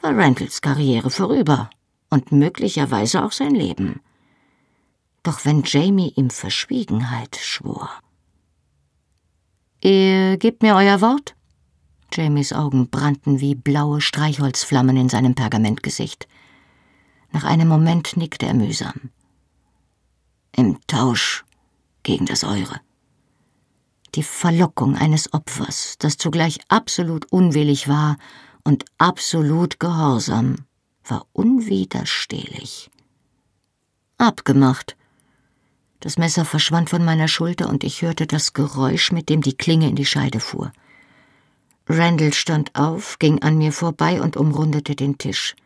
war Randalls Karriere vorüber und möglicherweise auch sein Leben. Doch wenn Jamie ihm Verschwiegenheit schwor. Ihr gebt mir euer Wort? Jamies Augen brannten wie blaue Streichholzflammen in seinem Pergamentgesicht. Nach einem Moment nickte er mühsam. Im Tausch gegen das Eure. Die Verlockung eines Opfers, das zugleich absolut unwillig war und absolut gehorsam, war unwiderstehlich. Abgemacht. Das Messer verschwand von meiner Schulter und ich hörte das Geräusch, mit dem die Klinge in die Scheide fuhr. Randall stand auf, ging an mir vorbei und umrundete den Tisch.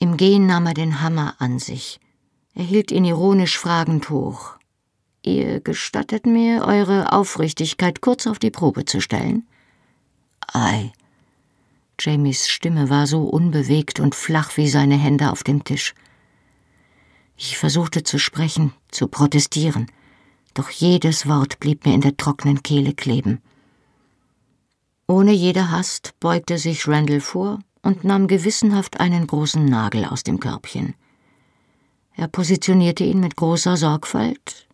Im Gehen nahm er den Hammer an sich. Er hielt ihn ironisch fragend hoch. Ihr gestattet mir, eure Aufrichtigkeit kurz auf die Probe zu stellen? Ei, Jamies Stimme war so unbewegt und flach wie seine Hände auf dem Tisch. Ich versuchte zu sprechen, zu protestieren, doch jedes Wort blieb mir in der trockenen Kehle kleben. Ohne jede Hast beugte sich Randall vor und nahm gewissenhaft einen großen Nagel aus dem Körbchen. Er positionierte ihn mit großer Sorgfalt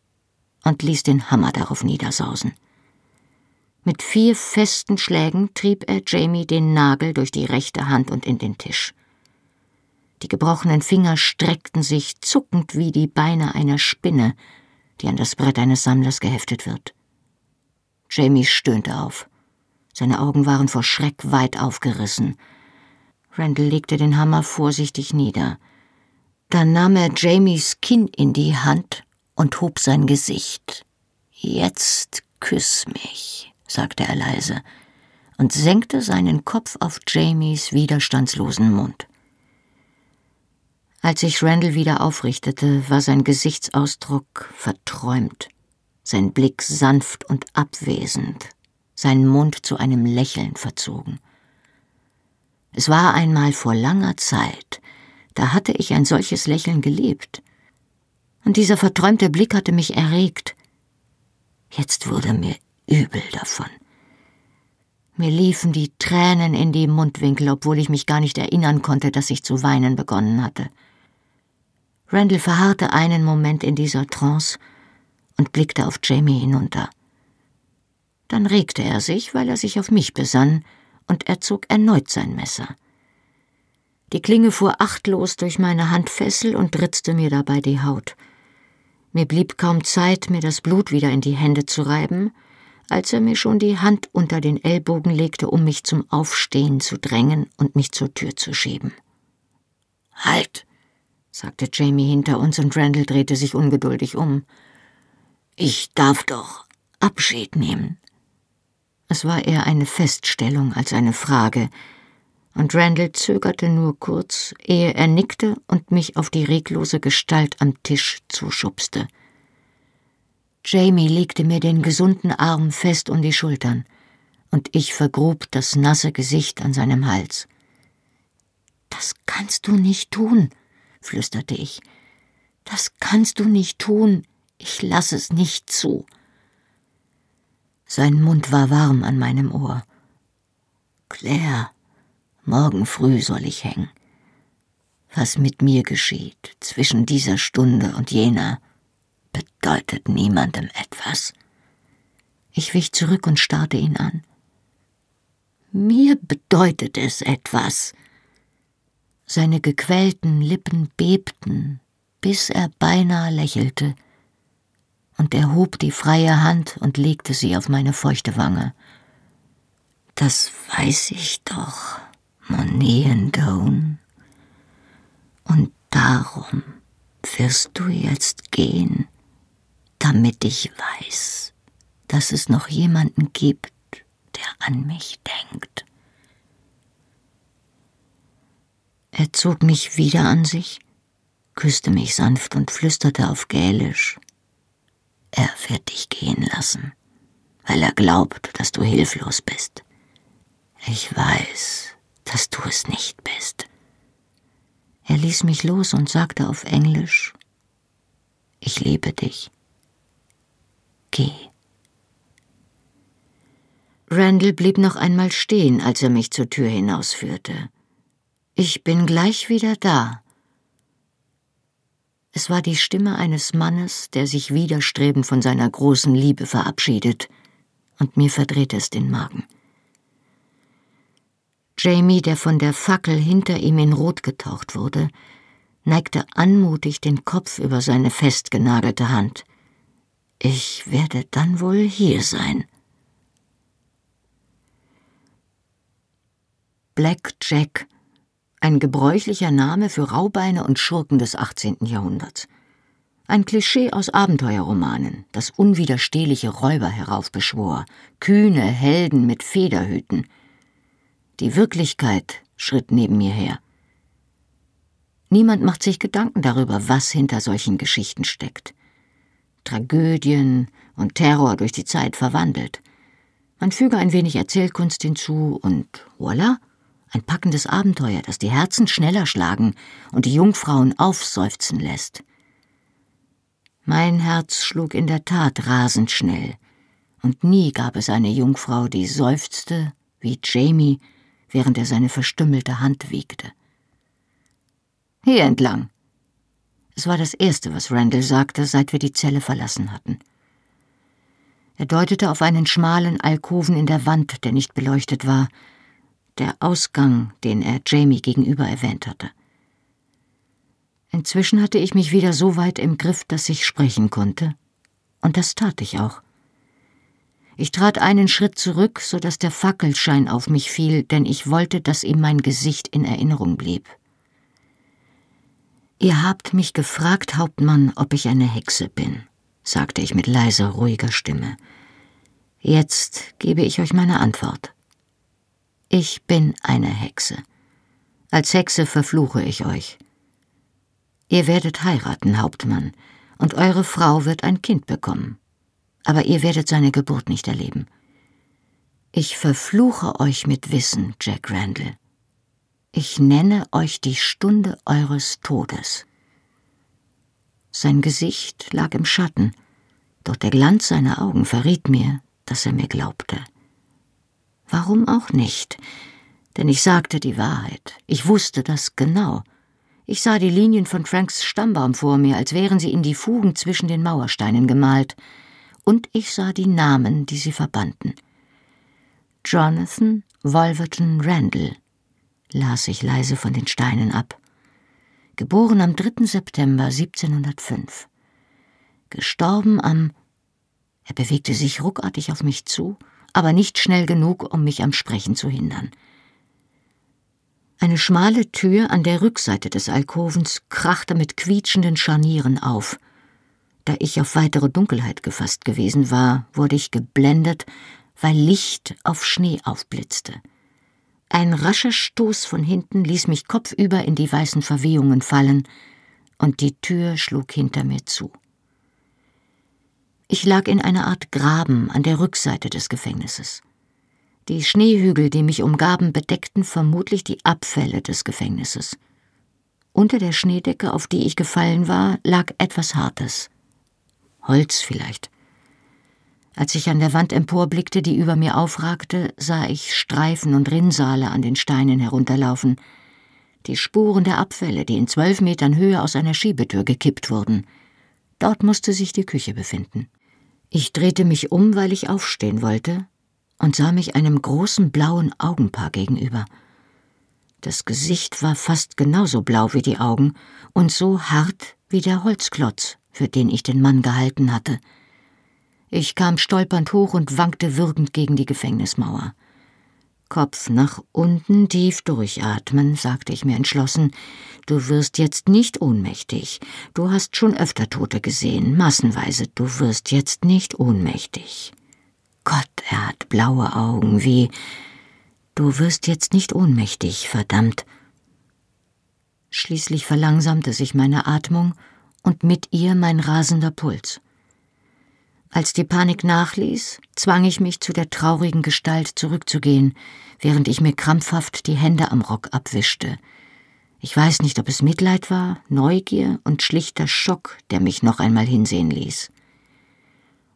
und ließ den Hammer darauf niedersausen. Mit vier festen Schlägen trieb er Jamie den Nagel durch die rechte Hand und in den Tisch. Die gebrochenen Finger streckten sich zuckend wie die Beine einer Spinne, die an das Brett eines Sammlers geheftet wird. Jamie stöhnte auf. Seine Augen waren vor Schreck weit aufgerissen. Randall legte den Hammer vorsichtig nieder. Dann nahm er Jamies Kinn in die Hand und hob sein Gesicht. Jetzt küss mich, sagte er leise und senkte seinen Kopf auf Jamies widerstandslosen Mund. Als sich Randall wieder aufrichtete, war sein Gesichtsausdruck verträumt, sein Blick sanft und abwesend, sein Mund zu einem Lächeln verzogen. Es war einmal vor langer Zeit, da hatte ich ein solches Lächeln gelebt. Und dieser verträumte Blick hatte mich erregt. Jetzt wurde mir übel davon. Mir liefen die Tränen in die Mundwinkel, obwohl ich mich gar nicht erinnern konnte, dass ich zu weinen begonnen hatte. Randall verharrte einen Moment in dieser Trance und blickte auf Jamie hinunter. Dann regte er sich, weil er sich auf mich besann, und er zog erneut sein Messer. Die Klinge fuhr achtlos durch meine Handfessel und ritzte mir dabei die Haut. Mir blieb kaum Zeit, mir das Blut wieder in die Hände zu reiben, als er mir schon die Hand unter den Ellbogen legte, um mich zum Aufstehen zu drängen und mich zur Tür zu schieben. Halt! Sagte Jamie hinter uns und Randall drehte sich ungeduldig um. Ich darf doch Abschied nehmen. Es war eher eine Feststellung als eine Frage, und Randall zögerte nur kurz, ehe er nickte und mich auf die reglose Gestalt am Tisch zuschubste. Jamie legte mir den gesunden Arm fest um die Schultern, und ich vergrub das nasse Gesicht an seinem Hals. Das kannst du nicht tun, flüsterte ich. Das kannst du nicht tun, ich lass es nicht zu. Sein Mund war warm an meinem Ohr. Claire, Morgen früh soll ich hängen. Was mit mir geschieht zwischen dieser Stunde und jener, bedeutet niemandem etwas. Ich wich zurück und starrte ihn an. Mir bedeutet es etwas. Seine gequälten Lippen bebten, bis er beinahe lächelte, und er hob die freie Hand und legte sie auf meine feuchte Wange. Das weiß ich doch. Moneen Und darum wirst du jetzt gehen, damit ich weiß, dass es noch jemanden gibt, der an mich denkt. Er zog mich wieder an sich, küsste mich sanft und flüsterte auf Gälisch. Er wird dich gehen lassen, weil er glaubt, dass du hilflos bist. Ich weiß, dass du es nicht bist. Er ließ mich los und sagte auf Englisch, ich liebe dich. Geh. Randall blieb noch einmal stehen, als er mich zur Tür hinausführte. Ich bin gleich wieder da. Es war die Stimme eines Mannes, der sich widerstrebend von seiner großen Liebe verabschiedet, und mir verdrehte es den Magen. Jamie, der von der Fackel hinter ihm in Rot getaucht wurde, neigte anmutig den Kopf über seine festgenagelte Hand. Ich werde dann wohl hier sein. Black Jack, ein gebräuchlicher Name für Raubeine und Schurken des 18. Jahrhunderts. Ein Klischee aus Abenteuerromanen, das unwiderstehliche Räuber heraufbeschwor, kühne Helden mit Federhüten – die Wirklichkeit schritt neben mir her. Niemand macht sich Gedanken darüber, was hinter solchen Geschichten steckt. Tragödien und Terror durch die Zeit verwandelt. Man füge ein wenig Erzählkunst hinzu und voilà, ein packendes Abenteuer, das die Herzen schneller schlagen und die Jungfrauen aufseufzen lässt. Mein Herz schlug in der Tat rasend schnell, und nie gab es eine Jungfrau, die seufzte, wie Jamie, während er seine verstümmelte Hand wiegte. Hier entlang. Es war das Erste, was Randall sagte, seit wir die Zelle verlassen hatten. Er deutete auf einen schmalen Alkoven in der Wand, der nicht beleuchtet war, der Ausgang, den er Jamie gegenüber erwähnt hatte. Inzwischen hatte ich mich wieder so weit im Griff, dass ich sprechen konnte. Und das tat ich auch. Ich trat einen Schritt zurück, so dass der Fackelschein auf mich fiel, denn ich wollte, dass ihm mein Gesicht in Erinnerung blieb. Ihr habt mich gefragt, Hauptmann, ob ich eine Hexe bin, sagte ich mit leiser, ruhiger Stimme. Jetzt gebe ich euch meine Antwort. Ich bin eine Hexe. Als Hexe verfluche ich euch. Ihr werdet heiraten, Hauptmann, und eure Frau wird ein Kind bekommen aber ihr werdet seine Geburt nicht erleben. Ich verfluche euch mit Wissen, Jack Randall. Ich nenne euch die Stunde eures Todes. Sein Gesicht lag im Schatten, doch der Glanz seiner Augen verriet mir, dass er mir glaubte. Warum auch nicht? Denn ich sagte die Wahrheit. Ich wusste das genau. Ich sah die Linien von Franks Stammbaum vor mir, als wären sie in die Fugen zwischen den Mauersteinen gemalt und ich sah die Namen, die sie verbanden. Jonathan Wolverton Randall, las ich leise von den Steinen ab. Geboren am 3. September 1705. Gestorben am. Er bewegte sich ruckartig auf mich zu, aber nicht schnell genug, um mich am Sprechen zu hindern. Eine schmale Tür an der Rückseite des Alkovens krachte mit quietschenden Scharnieren auf. Da ich auf weitere Dunkelheit gefasst gewesen war, wurde ich geblendet, weil Licht auf Schnee aufblitzte. Ein rascher Stoß von hinten ließ mich kopfüber in die weißen Verwehungen fallen, und die Tür schlug hinter mir zu. Ich lag in einer Art Graben an der Rückseite des Gefängnisses. Die Schneehügel, die mich umgaben, bedeckten vermutlich die Abfälle des Gefängnisses. Unter der Schneedecke, auf die ich gefallen war, lag etwas Hartes. Holz vielleicht. Als ich an der Wand emporblickte, die über mir aufragte, sah ich Streifen und Rinnsale an den Steinen herunterlaufen, die Spuren der Abfälle, die in zwölf Metern Höhe aus einer Schiebetür gekippt wurden. Dort musste sich die Küche befinden. Ich drehte mich um, weil ich aufstehen wollte, und sah mich einem großen blauen Augenpaar gegenüber. Das Gesicht war fast genauso blau wie die Augen und so hart wie der Holzklotz, für den ich den Mann gehalten hatte. Ich kam stolpernd hoch und wankte würgend gegen die Gefängnismauer. Kopf nach unten, tief durchatmen, sagte ich mir entschlossen. Du wirst jetzt nicht ohnmächtig. Du hast schon öfter Tote gesehen, massenweise. Du wirst jetzt nicht ohnmächtig. Gott, er hat blaue Augen, wie. Du wirst jetzt nicht ohnmächtig, verdammt. Schließlich verlangsamte sich meine Atmung und mit ihr mein rasender Puls. Als die Panik nachließ, zwang ich mich zu der traurigen Gestalt zurückzugehen, während ich mir krampfhaft die Hände am Rock abwischte. Ich weiß nicht, ob es Mitleid war, Neugier und schlichter Schock, der mich noch einmal hinsehen ließ.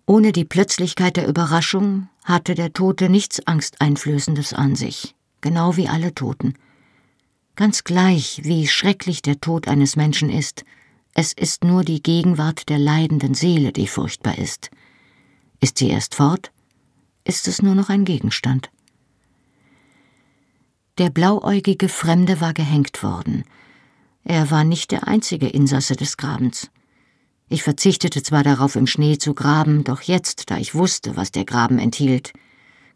Ohne die Plötzlichkeit der Überraschung hatte der Tote nichts Angsteinflößendes an sich, genau wie alle Toten. Ganz gleich, wie schrecklich der Tod eines Menschen ist, es ist nur die Gegenwart der leidenden Seele, die furchtbar ist. Ist sie erst fort, ist es nur noch ein Gegenstand. Der blauäugige Fremde war gehängt worden. Er war nicht der einzige Insasse des Grabens. Ich verzichtete zwar darauf, im Schnee zu graben, doch jetzt, da ich wusste, was der Graben enthielt,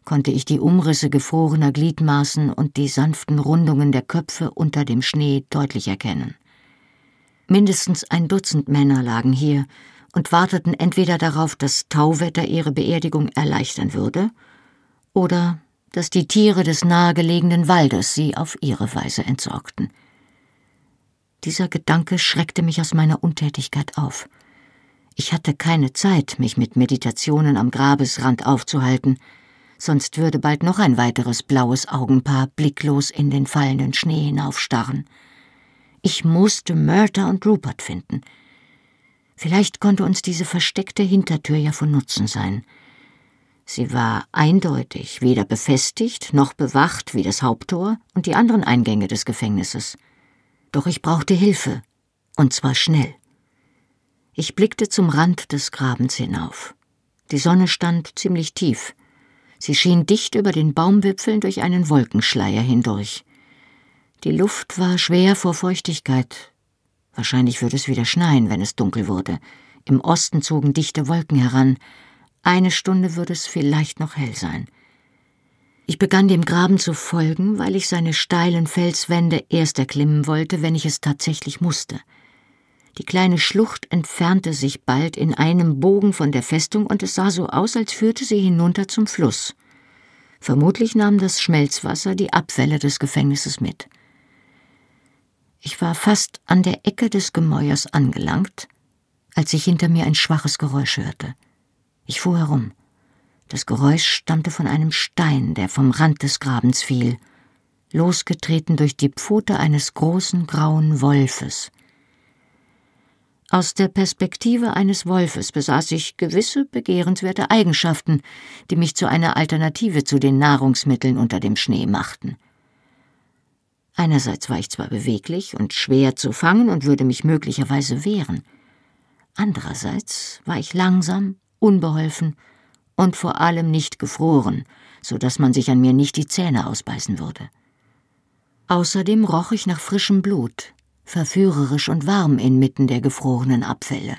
konnte ich die Umrisse gefrorener Gliedmaßen und die sanften Rundungen der Köpfe unter dem Schnee deutlich erkennen. Mindestens ein Dutzend Männer lagen hier und warteten entweder darauf, dass Tauwetter ihre Beerdigung erleichtern würde, oder dass die Tiere des nahegelegenen Waldes sie auf ihre Weise entsorgten. Dieser Gedanke schreckte mich aus meiner Untätigkeit auf. Ich hatte keine Zeit, mich mit Meditationen am Grabesrand aufzuhalten, sonst würde bald noch ein weiteres blaues Augenpaar blicklos in den fallenden Schnee hinaufstarren. Ich musste Murta und Rupert finden. Vielleicht konnte uns diese versteckte Hintertür ja von Nutzen sein. Sie war eindeutig weder befestigt noch bewacht wie das Haupttor und die anderen Eingänge des Gefängnisses. Doch ich brauchte Hilfe, und zwar schnell. Ich blickte zum Rand des Grabens hinauf. Die Sonne stand ziemlich tief. Sie schien dicht über den Baumwipfeln durch einen Wolkenschleier hindurch. Die Luft war schwer vor Feuchtigkeit. Wahrscheinlich würde es wieder schneien, wenn es dunkel wurde. Im Osten zogen dichte Wolken heran. Eine Stunde würde es vielleicht noch hell sein. Ich begann dem Graben zu folgen, weil ich seine steilen Felswände erst erklimmen wollte, wenn ich es tatsächlich musste. Die kleine Schlucht entfernte sich bald in einem Bogen von der Festung und es sah so aus, als führte sie hinunter zum Fluss. Vermutlich nahm das Schmelzwasser die Abfälle des Gefängnisses mit. Ich war fast an der Ecke des Gemäuers angelangt, als ich hinter mir ein schwaches Geräusch hörte. Ich fuhr herum. Das Geräusch stammte von einem Stein, der vom Rand des Grabens fiel, losgetreten durch die Pfote eines großen grauen Wolfes. Aus der Perspektive eines Wolfes besaß ich gewisse begehrenswerte Eigenschaften, die mich zu einer Alternative zu den Nahrungsmitteln unter dem Schnee machten. Einerseits war ich zwar beweglich und schwer zu fangen und würde mich möglicherweise wehren, andererseits war ich langsam, unbeholfen und vor allem nicht gefroren, so dass man sich an mir nicht die Zähne ausbeißen würde. Außerdem roch ich nach frischem Blut, verführerisch und warm inmitten der gefrorenen Abfälle.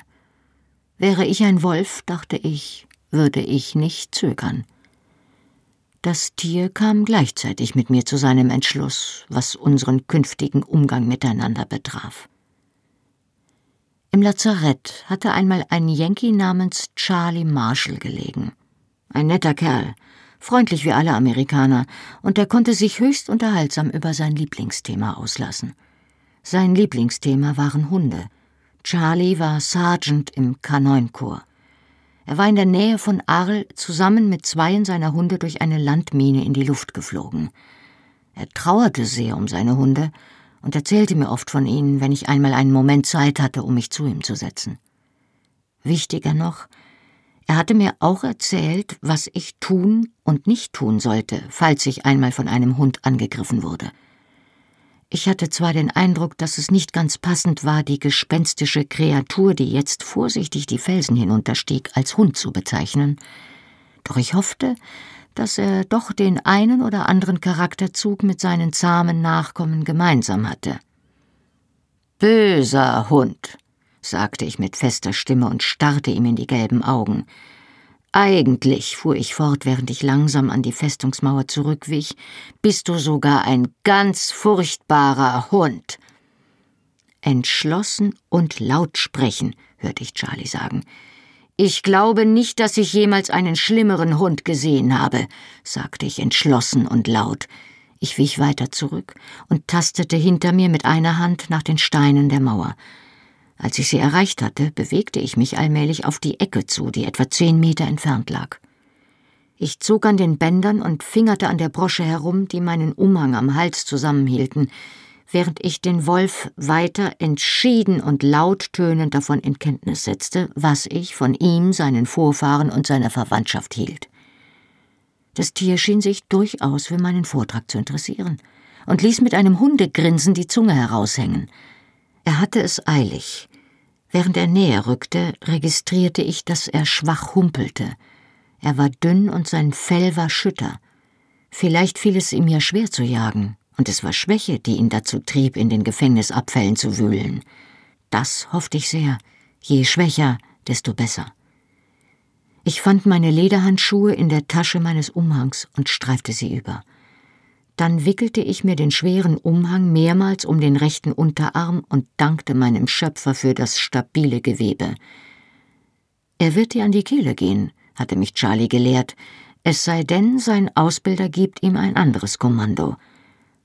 Wäre ich ein Wolf, dachte ich, würde ich nicht zögern. Das Tier kam gleichzeitig mit mir zu seinem Entschluss, was unseren künftigen Umgang miteinander betraf. Im Lazarett hatte einmal ein Yankee namens Charlie Marshall gelegen. Ein netter Kerl, freundlich wie alle Amerikaner, und er konnte sich höchst unterhaltsam über sein Lieblingsthema auslassen. Sein Lieblingsthema waren Hunde. Charlie war Sergeant im K9-Korps. Er war in der Nähe von Arles zusammen mit zweien seiner Hunde durch eine Landmine in die Luft geflogen. Er trauerte sehr um seine Hunde und erzählte mir oft von ihnen, wenn ich einmal einen Moment Zeit hatte, um mich zu ihm zu setzen. Wichtiger noch, er hatte mir auch erzählt, was ich tun und nicht tun sollte, falls ich einmal von einem Hund angegriffen wurde. Ich hatte zwar den Eindruck, dass es nicht ganz passend war, die gespenstische Kreatur, die jetzt vorsichtig die Felsen hinunterstieg, als Hund zu bezeichnen, doch ich hoffte, dass er doch den einen oder anderen Charakterzug mit seinen zahmen Nachkommen gemeinsam hatte. Böser Hund, sagte ich mit fester Stimme und starrte ihm in die gelben Augen. Eigentlich, fuhr ich fort, während ich langsam an die Festungsmauer zurückwich, bist du sogar ein ganz furchtbarer Hund. Entschlossen und laut sprechen, hörte ich Charlie sagen. Ich glaube nicht, dass ich jemals einen schlimmeren Hund gesehen habe, sagte ich entschlossen und laut. Ich wich weiter zurück und tastete hinter mir mit einer Hand nach den Steinen der Mauer. Als ich sie erreicht hatte, bewegte ich mich allmählich auf die Ecke zu, die etwa zehn Meter entfernt lag. Ich zog an den Bändern und fingerte an der Brosche herum, die meinen Umhang am Hals zusammenhielten, während ich den Wolf weiter entschieden und lauttönend davon in Kenntnis setzte, was ich von ihm, seinen Vorfahren und seiner Verwandtschaft hielt. Das Tier schien sich durchaus für meinen Vortrag zu interessieren und ließ mit einem Hundegrinsen die Zunge heraushängen. Er hatte es eilig. Während er näher rückte, registrierte ich, dass er schwach humpelte. Er war dünn und sein Fell war schütter. Vielleicht fiel es ihm ja schwer zu jagen, und es war Schwäche, die ihn dazu trieb, in den Gefängnisabfällen zu wühlen. Das hoffte ich sehr. Je schwächer, desto besser. Ich fand meine Lederhandschuhe in der Tasche meines Umhangs und streifte sie über. Dann wickelte ich mir den schweren Umhang mehrmals um den rechten Unterarm und dankte meinem Schöpfer für das stabile Gewebe. Er wird dir an die Kehle gehen, hatte mich Charlie gelehrt, es sei denn, sein Ausbilder gibt ihm ein anderes Kommando.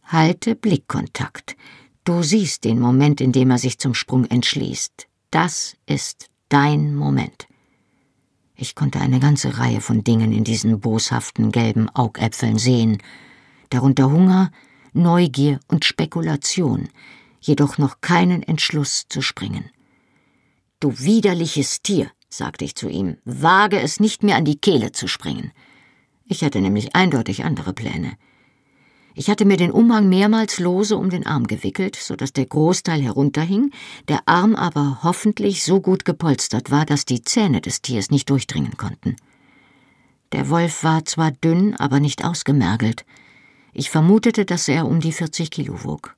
Halte Blickkontakt. Du siehst den Moment, in dem er sich zum Sprung entschließt. Das ist dein Moment. Ich konnte eine ganze Reihe von Dingen in diesen boshaften gelben Augäpfeln sehen, darunter Hunger, Neugier und Spekulation, jedoch noch keinen Entschluss zu springen. Du widerliches Tier, sagte ich zu ihm, wage es nicht mehr an die Kehle zu springen. Ich hatte nämlich eindeutig andere Pläne. Ich hatte mir den Umhang mehrmals lose um den Arm gewickelt, so dass der Großteil herunterhing, der Arm aber hoffentlich so gut gepolstert war, dass die Zähne des Tiers nicht durchdringen konnten. Der Wolf war zwar dünn, aber nicht ausgemergelt. Ich vermutete, dass er um die 40 Kilo wog.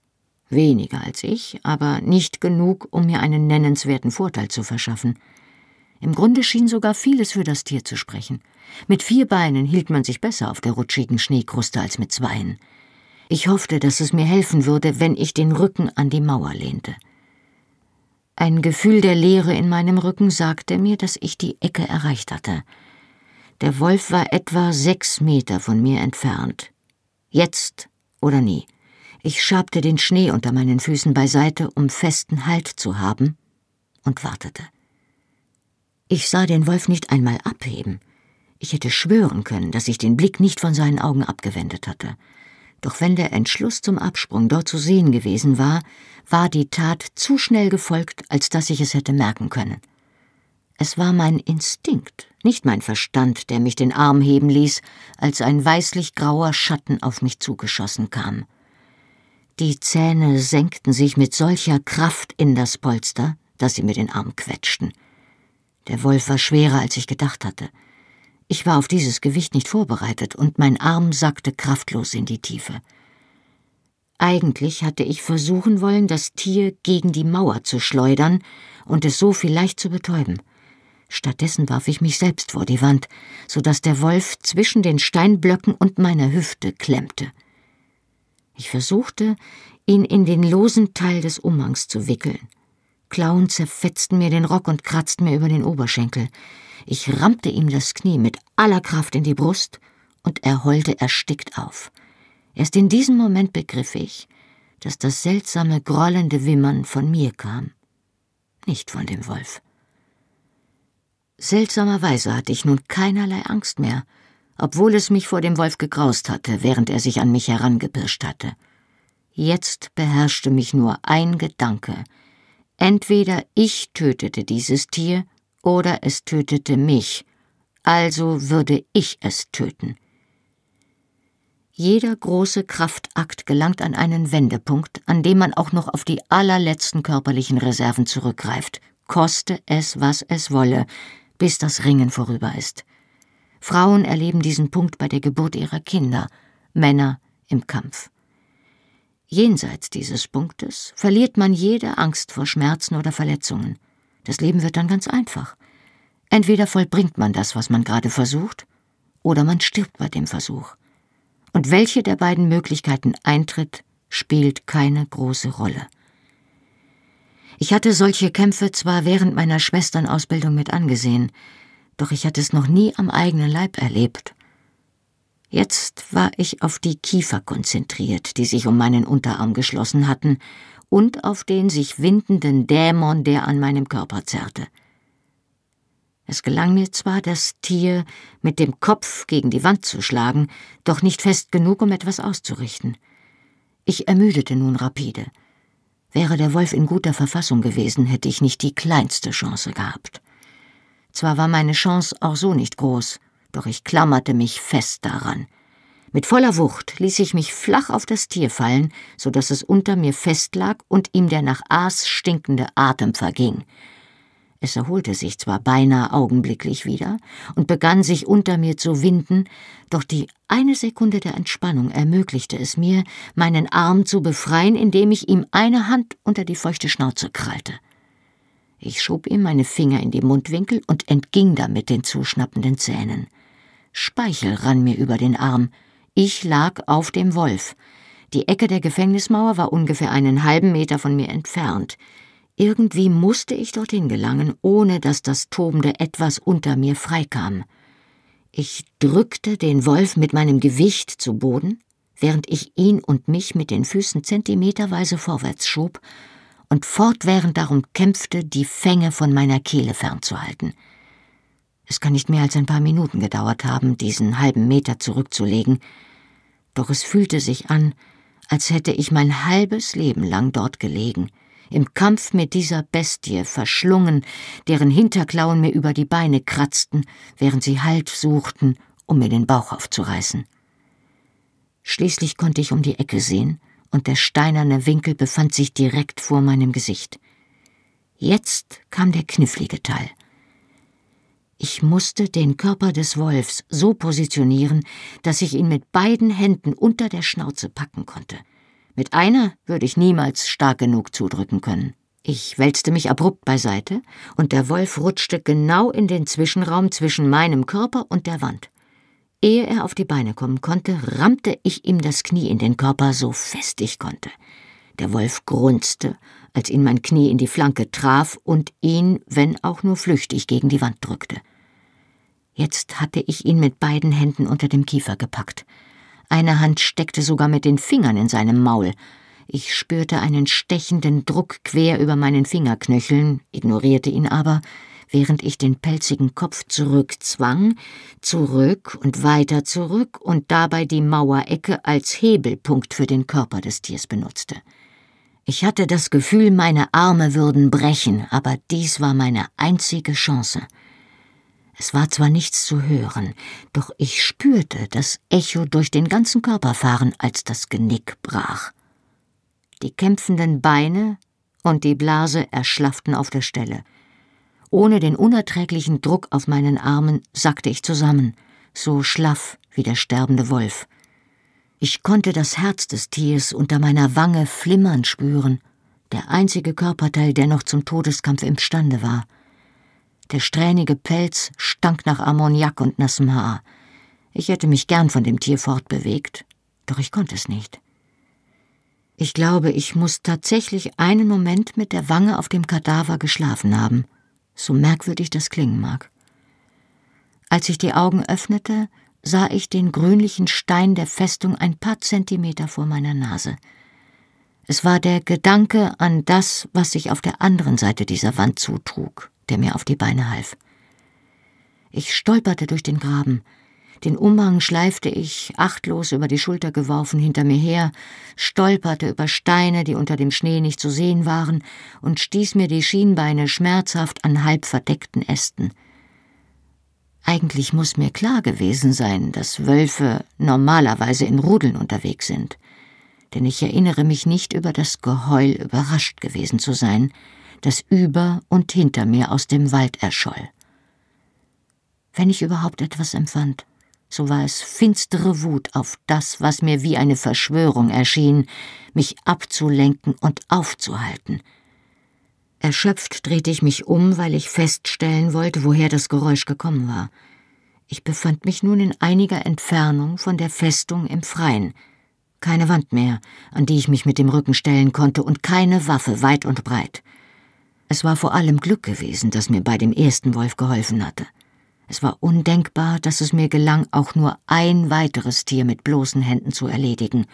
Weniger als ich, aber nicht genug, um mir einen nennenswerten Vorteil zu verschaffen. Im Grunde schien sogar vieles für das Tier zu sprechen. Mit vier Beinen hielt man sich besser auf der rutschigen Schneekruste als mit zweien. Ich hoffte, dass es mir helfen würde, wenn ich den Rücken an die Mauer lehnte. Ein Gefühl der Leere in meinem Rücken sagte mir, dass ich die Ecke erreicht hatte. Der Wolf war etwa sechs Meter von mir entfernt. Jetzt oder nie. Ich schabte den Schnee unter meinen Füßen beiseite, um festen Halt zu haben, und wartete. Ich sah den Wolf nicht einmal abheben. Ich hätte schwören können, dass ich den Blick nicht von seinen Augen abgewendet hatte. Doch wenn der Entschluss zum Absprung dort zu sehen gewesen war, war die Tat zu schnell gefolgt, als dass ich es hätte merken können. Es war mein Instinkt, nicht mein Verstand, der mich den Arm heben ließ, als ein weißlich grauer Schatten auf mich zugeschossen kam. Die Zähne senkten sich mit solcher Kraft in das Polster, dass sie mir den Arm quetschten. Der Wolf war schwerer, als ich gedacht hatte. Ich war auf dieses Gewicht nicht vorbereitet und mein Arm sackte kraftlos in die Tiefe. Eigentlich hatte ich versuchen wollen, das Tier gegen die Mauer zu schleudern und es so vielleicht zu betäuben. Stattdessen warf ich mich selbst vor die Wand, so dass der Wolf zwischen den Steinblöcken und meiner Hüfte klemmte. Ich versuchte, ihn in den losen Teil des Umhangs zu wickeln. Klauen zerfetzten mir den Rock und kratzten mir über den Oberschenkel. Ich rammte ihm das Knie mit aller Kraft in die Brust, und er heulte erstickt auf. Erst in diesem Moment begriff ich, dass das seltsame, grollende Wimmern von mir kam, nicht von dem Wolf. Seltsamerweise hatte ich nun keinerlei Angst mehr, obwohl es mich vor dem Wolf gegraust hatte, während er sich an mich herangepirscht hatte. Jetzt beherrschte mich nur ein Gedanke. Entweder ich tötete dieses Tier oder es tötete mich, also würde ich es töten. Jeder große Kraftakt gelangt an einen Wendepunkt, an dem man auch noch auf die allerletzten körperlichen Reserven zurückgreift, koste es, was es wolle, bis das Ringen vorüber ist. Frauen erleben diesen Punkt bei der Geburt ihrer Kinder, Männer im Kampf. Jenseits dieses Punktes verliert man jede Angst vor Schmerzen oder Verletzungen. Das Leben wird dann ganz einfach. Entweder vollbringt man das, was man gerade versucht, oder man stirbt bei dem Versuch. Und welche der beiden Möglichkeiten eintritt, spielt keine große Rolle. Ich hatte solche Kämpfe zwar während meiner Schwesternausbildung mit angesehen, doch ich hatte es noch nie am eigenen Leib erlebt. Jetzt war ich auf die Kiefer konzentriert, die sich um meinen Unterarm geschlossen hatten, und auf den sich windenden Dämon, der an meinem Körper zerrte. Es gelang mir zwar, das Tier mit dem Kopf gegen die Wand zu schlagen, doch nicht fest genug, um etwas auszurichten. Ich ermüdete nun rapide. Wäre der Wolf in guter Verfassung gewesen, hätte ich nicht die kleinste Chance gehabt. Zwar war meine Chance auch so nicht groß, doch ich klammerte mich fest daran. Mit voller Wucht ließ ich mich flach auf das Tier fallen, so dass es unter mir festlag und ihm der nach Aas stinkende Atem verging. Es erholte sich zwar beinahe augenblicklich wieder und begann sich unter mir zu winden, doch die eine Sekunde der Entspannung ermöglichte es mir, meinen Arm zu befreien, indem ich ihm eine Hand unter die feuchte Schnauze krallte. Ich schob ihm meine Finger in die Mundwinkel und entging damit den zuschnappenden Zähnen. Speichel rann mir über den Arm. Ich lag auf dem Wolf. Die Ecke der Gefängnismauer war ungefähr einen halben Meter von mir entfernt. Irgendwie musste ich dorthin gelangen, ohne dass das tobende Etwas unter mir freikam. Ich drückte den Wolf mit meinem Gewicht zu Boden, während ich ihn und mich mit den Füßen zentimeterweise vorwärts schob und fortwährend darum kämpfte, die Fänge von meiner Kehle fernzuhalten. Es kann nicht mehr als ein paar Minuten gedauert haben, diesen halben Meter zurückzulegen, doch es fühlte sich an, als hätte ich mein halbes Leben lang dort gelegen – im Kampf mit dieser Bestie verschlungen, deren Hinterklauen mir über die Beine kratzten, während sie Halt suchten, um mir den Bauch aufzureißen. Schließlich konnte ich um die Ecke sehen, und der steinerne Winkel befand sich direkt vor meinem Gesicht. Jetzt kam der knifflige Teil. Ich musste den Körper des Wolfs so positionieren, dass ich ihn mit beiden Händen unter der Schnauze packen konnte – Mit einer würde ich niemals stark genug zudrücken können. Ich wälzte mich abrupt beiseite, und der Wolf rutschte genau in den Zwischenraum zwischen meinem Körper und der Wand. Ehe er auf die Beine kommen konnte, rammte ich ihm das Knie in den Körper so fest ich konnte. Der Wolf grunzte, als ihn mein Knie in die Flanke traf und ihn, wenn auch nur flüchtig, gegen die Wand drückte. Jetzt hatte ich ihn mit beiden Händen unter dem Kiefer gepackt. Eine Hand steckte sogar mit den Fingern in seinem Maul. Ich spürte einen stechenden Druck quer über meinen Fingerknöcheln, ignorierte ihn aber, während ich den pelzigen Kopf zurückzwang, zurück und weiter zurück und dabei die Mauerecke als Hebelpunkt für den Körper des Tiers benutzte. Ich hatte das Gefühl, meine Arme würden brechen, aber dies war meine einzige Chance. Es war zwar nichts zu hören, doch ich spürte das Echo durch den ganzen Körper fahren, als das Genick brach. Die kämpfenden Beine und die Blase erschlafften auf der Stelle. Ohne den unerträglichen Druck auf meinen Armen sackte ich zusammen, so schlaff wie der sterbende Wolf. Ich konnte das Herz des Tiers unter meiner Wange flimmern spüren, der einzige Körperteil, der noch zum Todeskampf imstande war. Der strähnige Pelz stank nach Ammoniak und nassem Haar. Ich hätte mich gern von dem Tier fortbewegt, doch ich konnte es nicht. Ich glaube, ich muss tatsächlich einen Moment mit der Wange auf dem Kadaver geschlafen haben, so merkwürdig das klingen mag. Als ich die Augen öffnete, sah ich den grünlichen Stein der Festung ein paar Zentimeter vor meiner Nase. Es war der Gedanke an das, was sich auf der anderen Seite dieser Wand zutrug, der mir auf die Beine half. Ich stolperte durch den Graben, den Umhang schleifte ich, achtlos über die Schulter geworfen, hinter mir her, stolperte über Steine, die unter dem Schnee nicht zu sehen waren, und stieß mir die Schienbeine schmerzhaft an halb verdeckten Ästen. Eigentlich muss mir klar gewesen sein, dass Wölfe normalerweise in Rudeln unterwegs sind, denn ich erinnere mich nicht über das Geheul überrascht gewesen zu sein, das über und hinter mir aus dem Wald erscholl. Wenn ich überhaupt etwas empfand, so war es finstere Wut auf das, was mir wie eine Verschwörung erschien, mich abzulenken und aufzuhalten – Erschöpft drehte ich mich um, weil ich feststellen wollte, woher das Geräusch gekommen war. Ich befand mich nun in einiger Entfernung von der Festung im Freien. Keine Wand mehr, an die ich mich mit dem Rücken stellen konnte, und keine Waffe weit und breit. Es war vor allem Glück gewesen, dass mir bei dem ersten Wolf geholfen hatte. Es war undenkbar, dass es mir gelang, auch nur ein weiteres Tier mit bloßen Händen zu erledigen.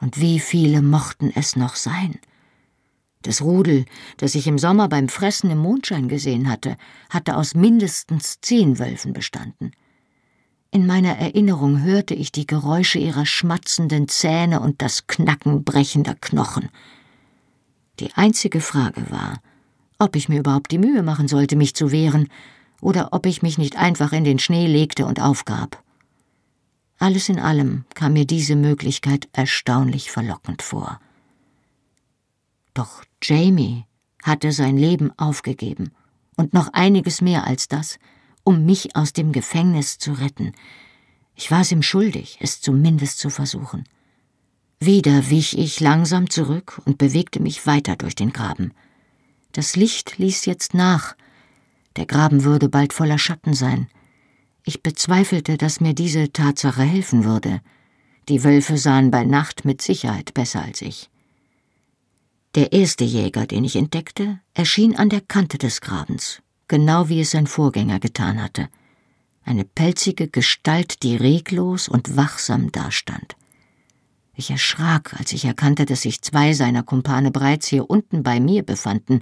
Und wie viele mochten es noch sein? Das Rudel, das ich im Sommer beim Fressen im Mondschein gesehen hatte, hatte aus mindestens zehn Wölfen bestanden. In meiner Erinnerung hörte ich die Geräusche ihrer schmatzenden Zähne und das Knacken brechender Knochen. Die einzige Frage war, ob ich mir überhaupt die Mühe machen sollte, mich zu wehren, oder ob ich mich nicht einfach in den Schnee legte und aufgab. Alles in allem kam mir diese Möglichkeit erstaunlich verlockend vor. Doch Jamie hatte sein Leben aufgegeben und noch einiges mehr als das, um mich aus dem Gefängnis zu retten. Ich war es ihm schuldig, es zumindest zu versuchen. Wieder wich ich langsam zurück und bewegte mich weiter durch den Graben. Das Licht ließ jetzt nach. Der Graben würde bald voller Schatten sein. Ich bezweifelte, dass mir diese Tatsache helfen würde. Die Wölfe sahen bei Nacht mit Sicherheit besser als ich. Der erste Jäger, den ich entdeckte, erschien an der Kante des Grabens, genau wie es sein Vorgänger getan hatte. Eine pelzige Gestalt, die reglos und wachsam dastand. Ich erschrak, als ich erkannte, dass sich zwei seiner Kumpane bereits hier unten bei mir befanden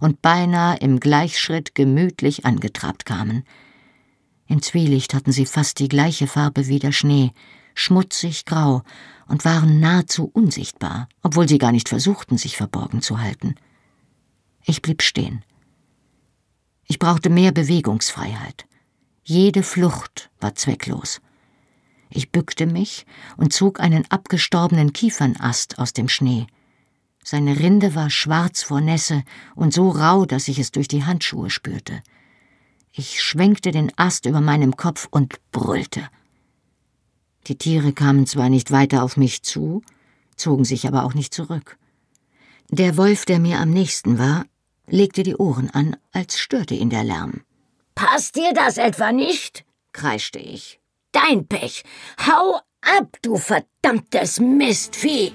und beinahe im Gleichschritt gemütlich angetrabt kamen. Im Zwielicht hatten sie fast die gleiche Farbe wie der Schnee, schmutzig grau und waren nahezu unsichtbar, obwohl sie gar nicht versuchten, sich verborgen zu halten. Ich blieb stehen. Ich brauchte mehr Bewegungsfreiheit. Jede Flucht war zwecklos. Ich bückte mich und zog einen abgestorbenen Kiefernast aus dem Schnee. Seine Rinde war schwarz vor Nässe und so rau, dass ich es durch die Handschuhe spürte. Ich schwenkte den Ast über meinem Kopf und brüllte. Die Tiere kamen zwar nicht weiter auf mich zu, zogen sich aber auch nicht zurück. Der Wolf, der mir am nächsten war, legte die Ohren an, als störte ihn der Lärm. Passt dir das etwa nicht? kreischte ich. Dein Pech. Hau ab, du verdammtes Mistvieh!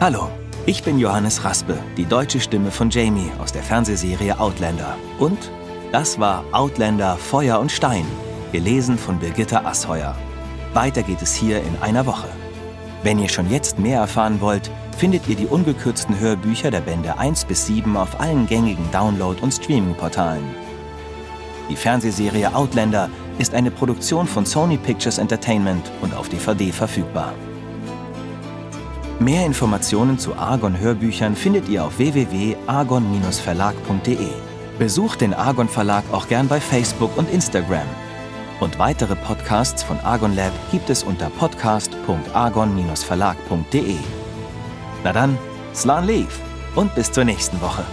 Hallo, ich bin Johannes Raspe, die deutsche Stimme von Jamie aus der Fernsehserie Outlander. Und das war Outlander Feuer und Stein, gelesen von Birgitta Asheuer. Weiter geht es hier in einer Woche. Wenn ihr schon jetzt mehr erfahren wollt, findet ihr die ungekürzten Hörbücher der Bände 1 bis 7 auf allen gängigen Download- und Streaming-Portalen. Die Fernsehserie Outlander ist eine Produktion von Sony Pictures Entertainment und auf DVD verfügbar. Mehr Informationen zu Argon Hörbüchern findet ihr auf www.argon-verlag.de. Besucht den Argon Verlag auch gern bei Facebook und Instagram und weitere Podcasts von Argon Lab gibt es unter podcast.argon-verlag.de. Na dann, Slan Leaf und bis zur nächsten Woche.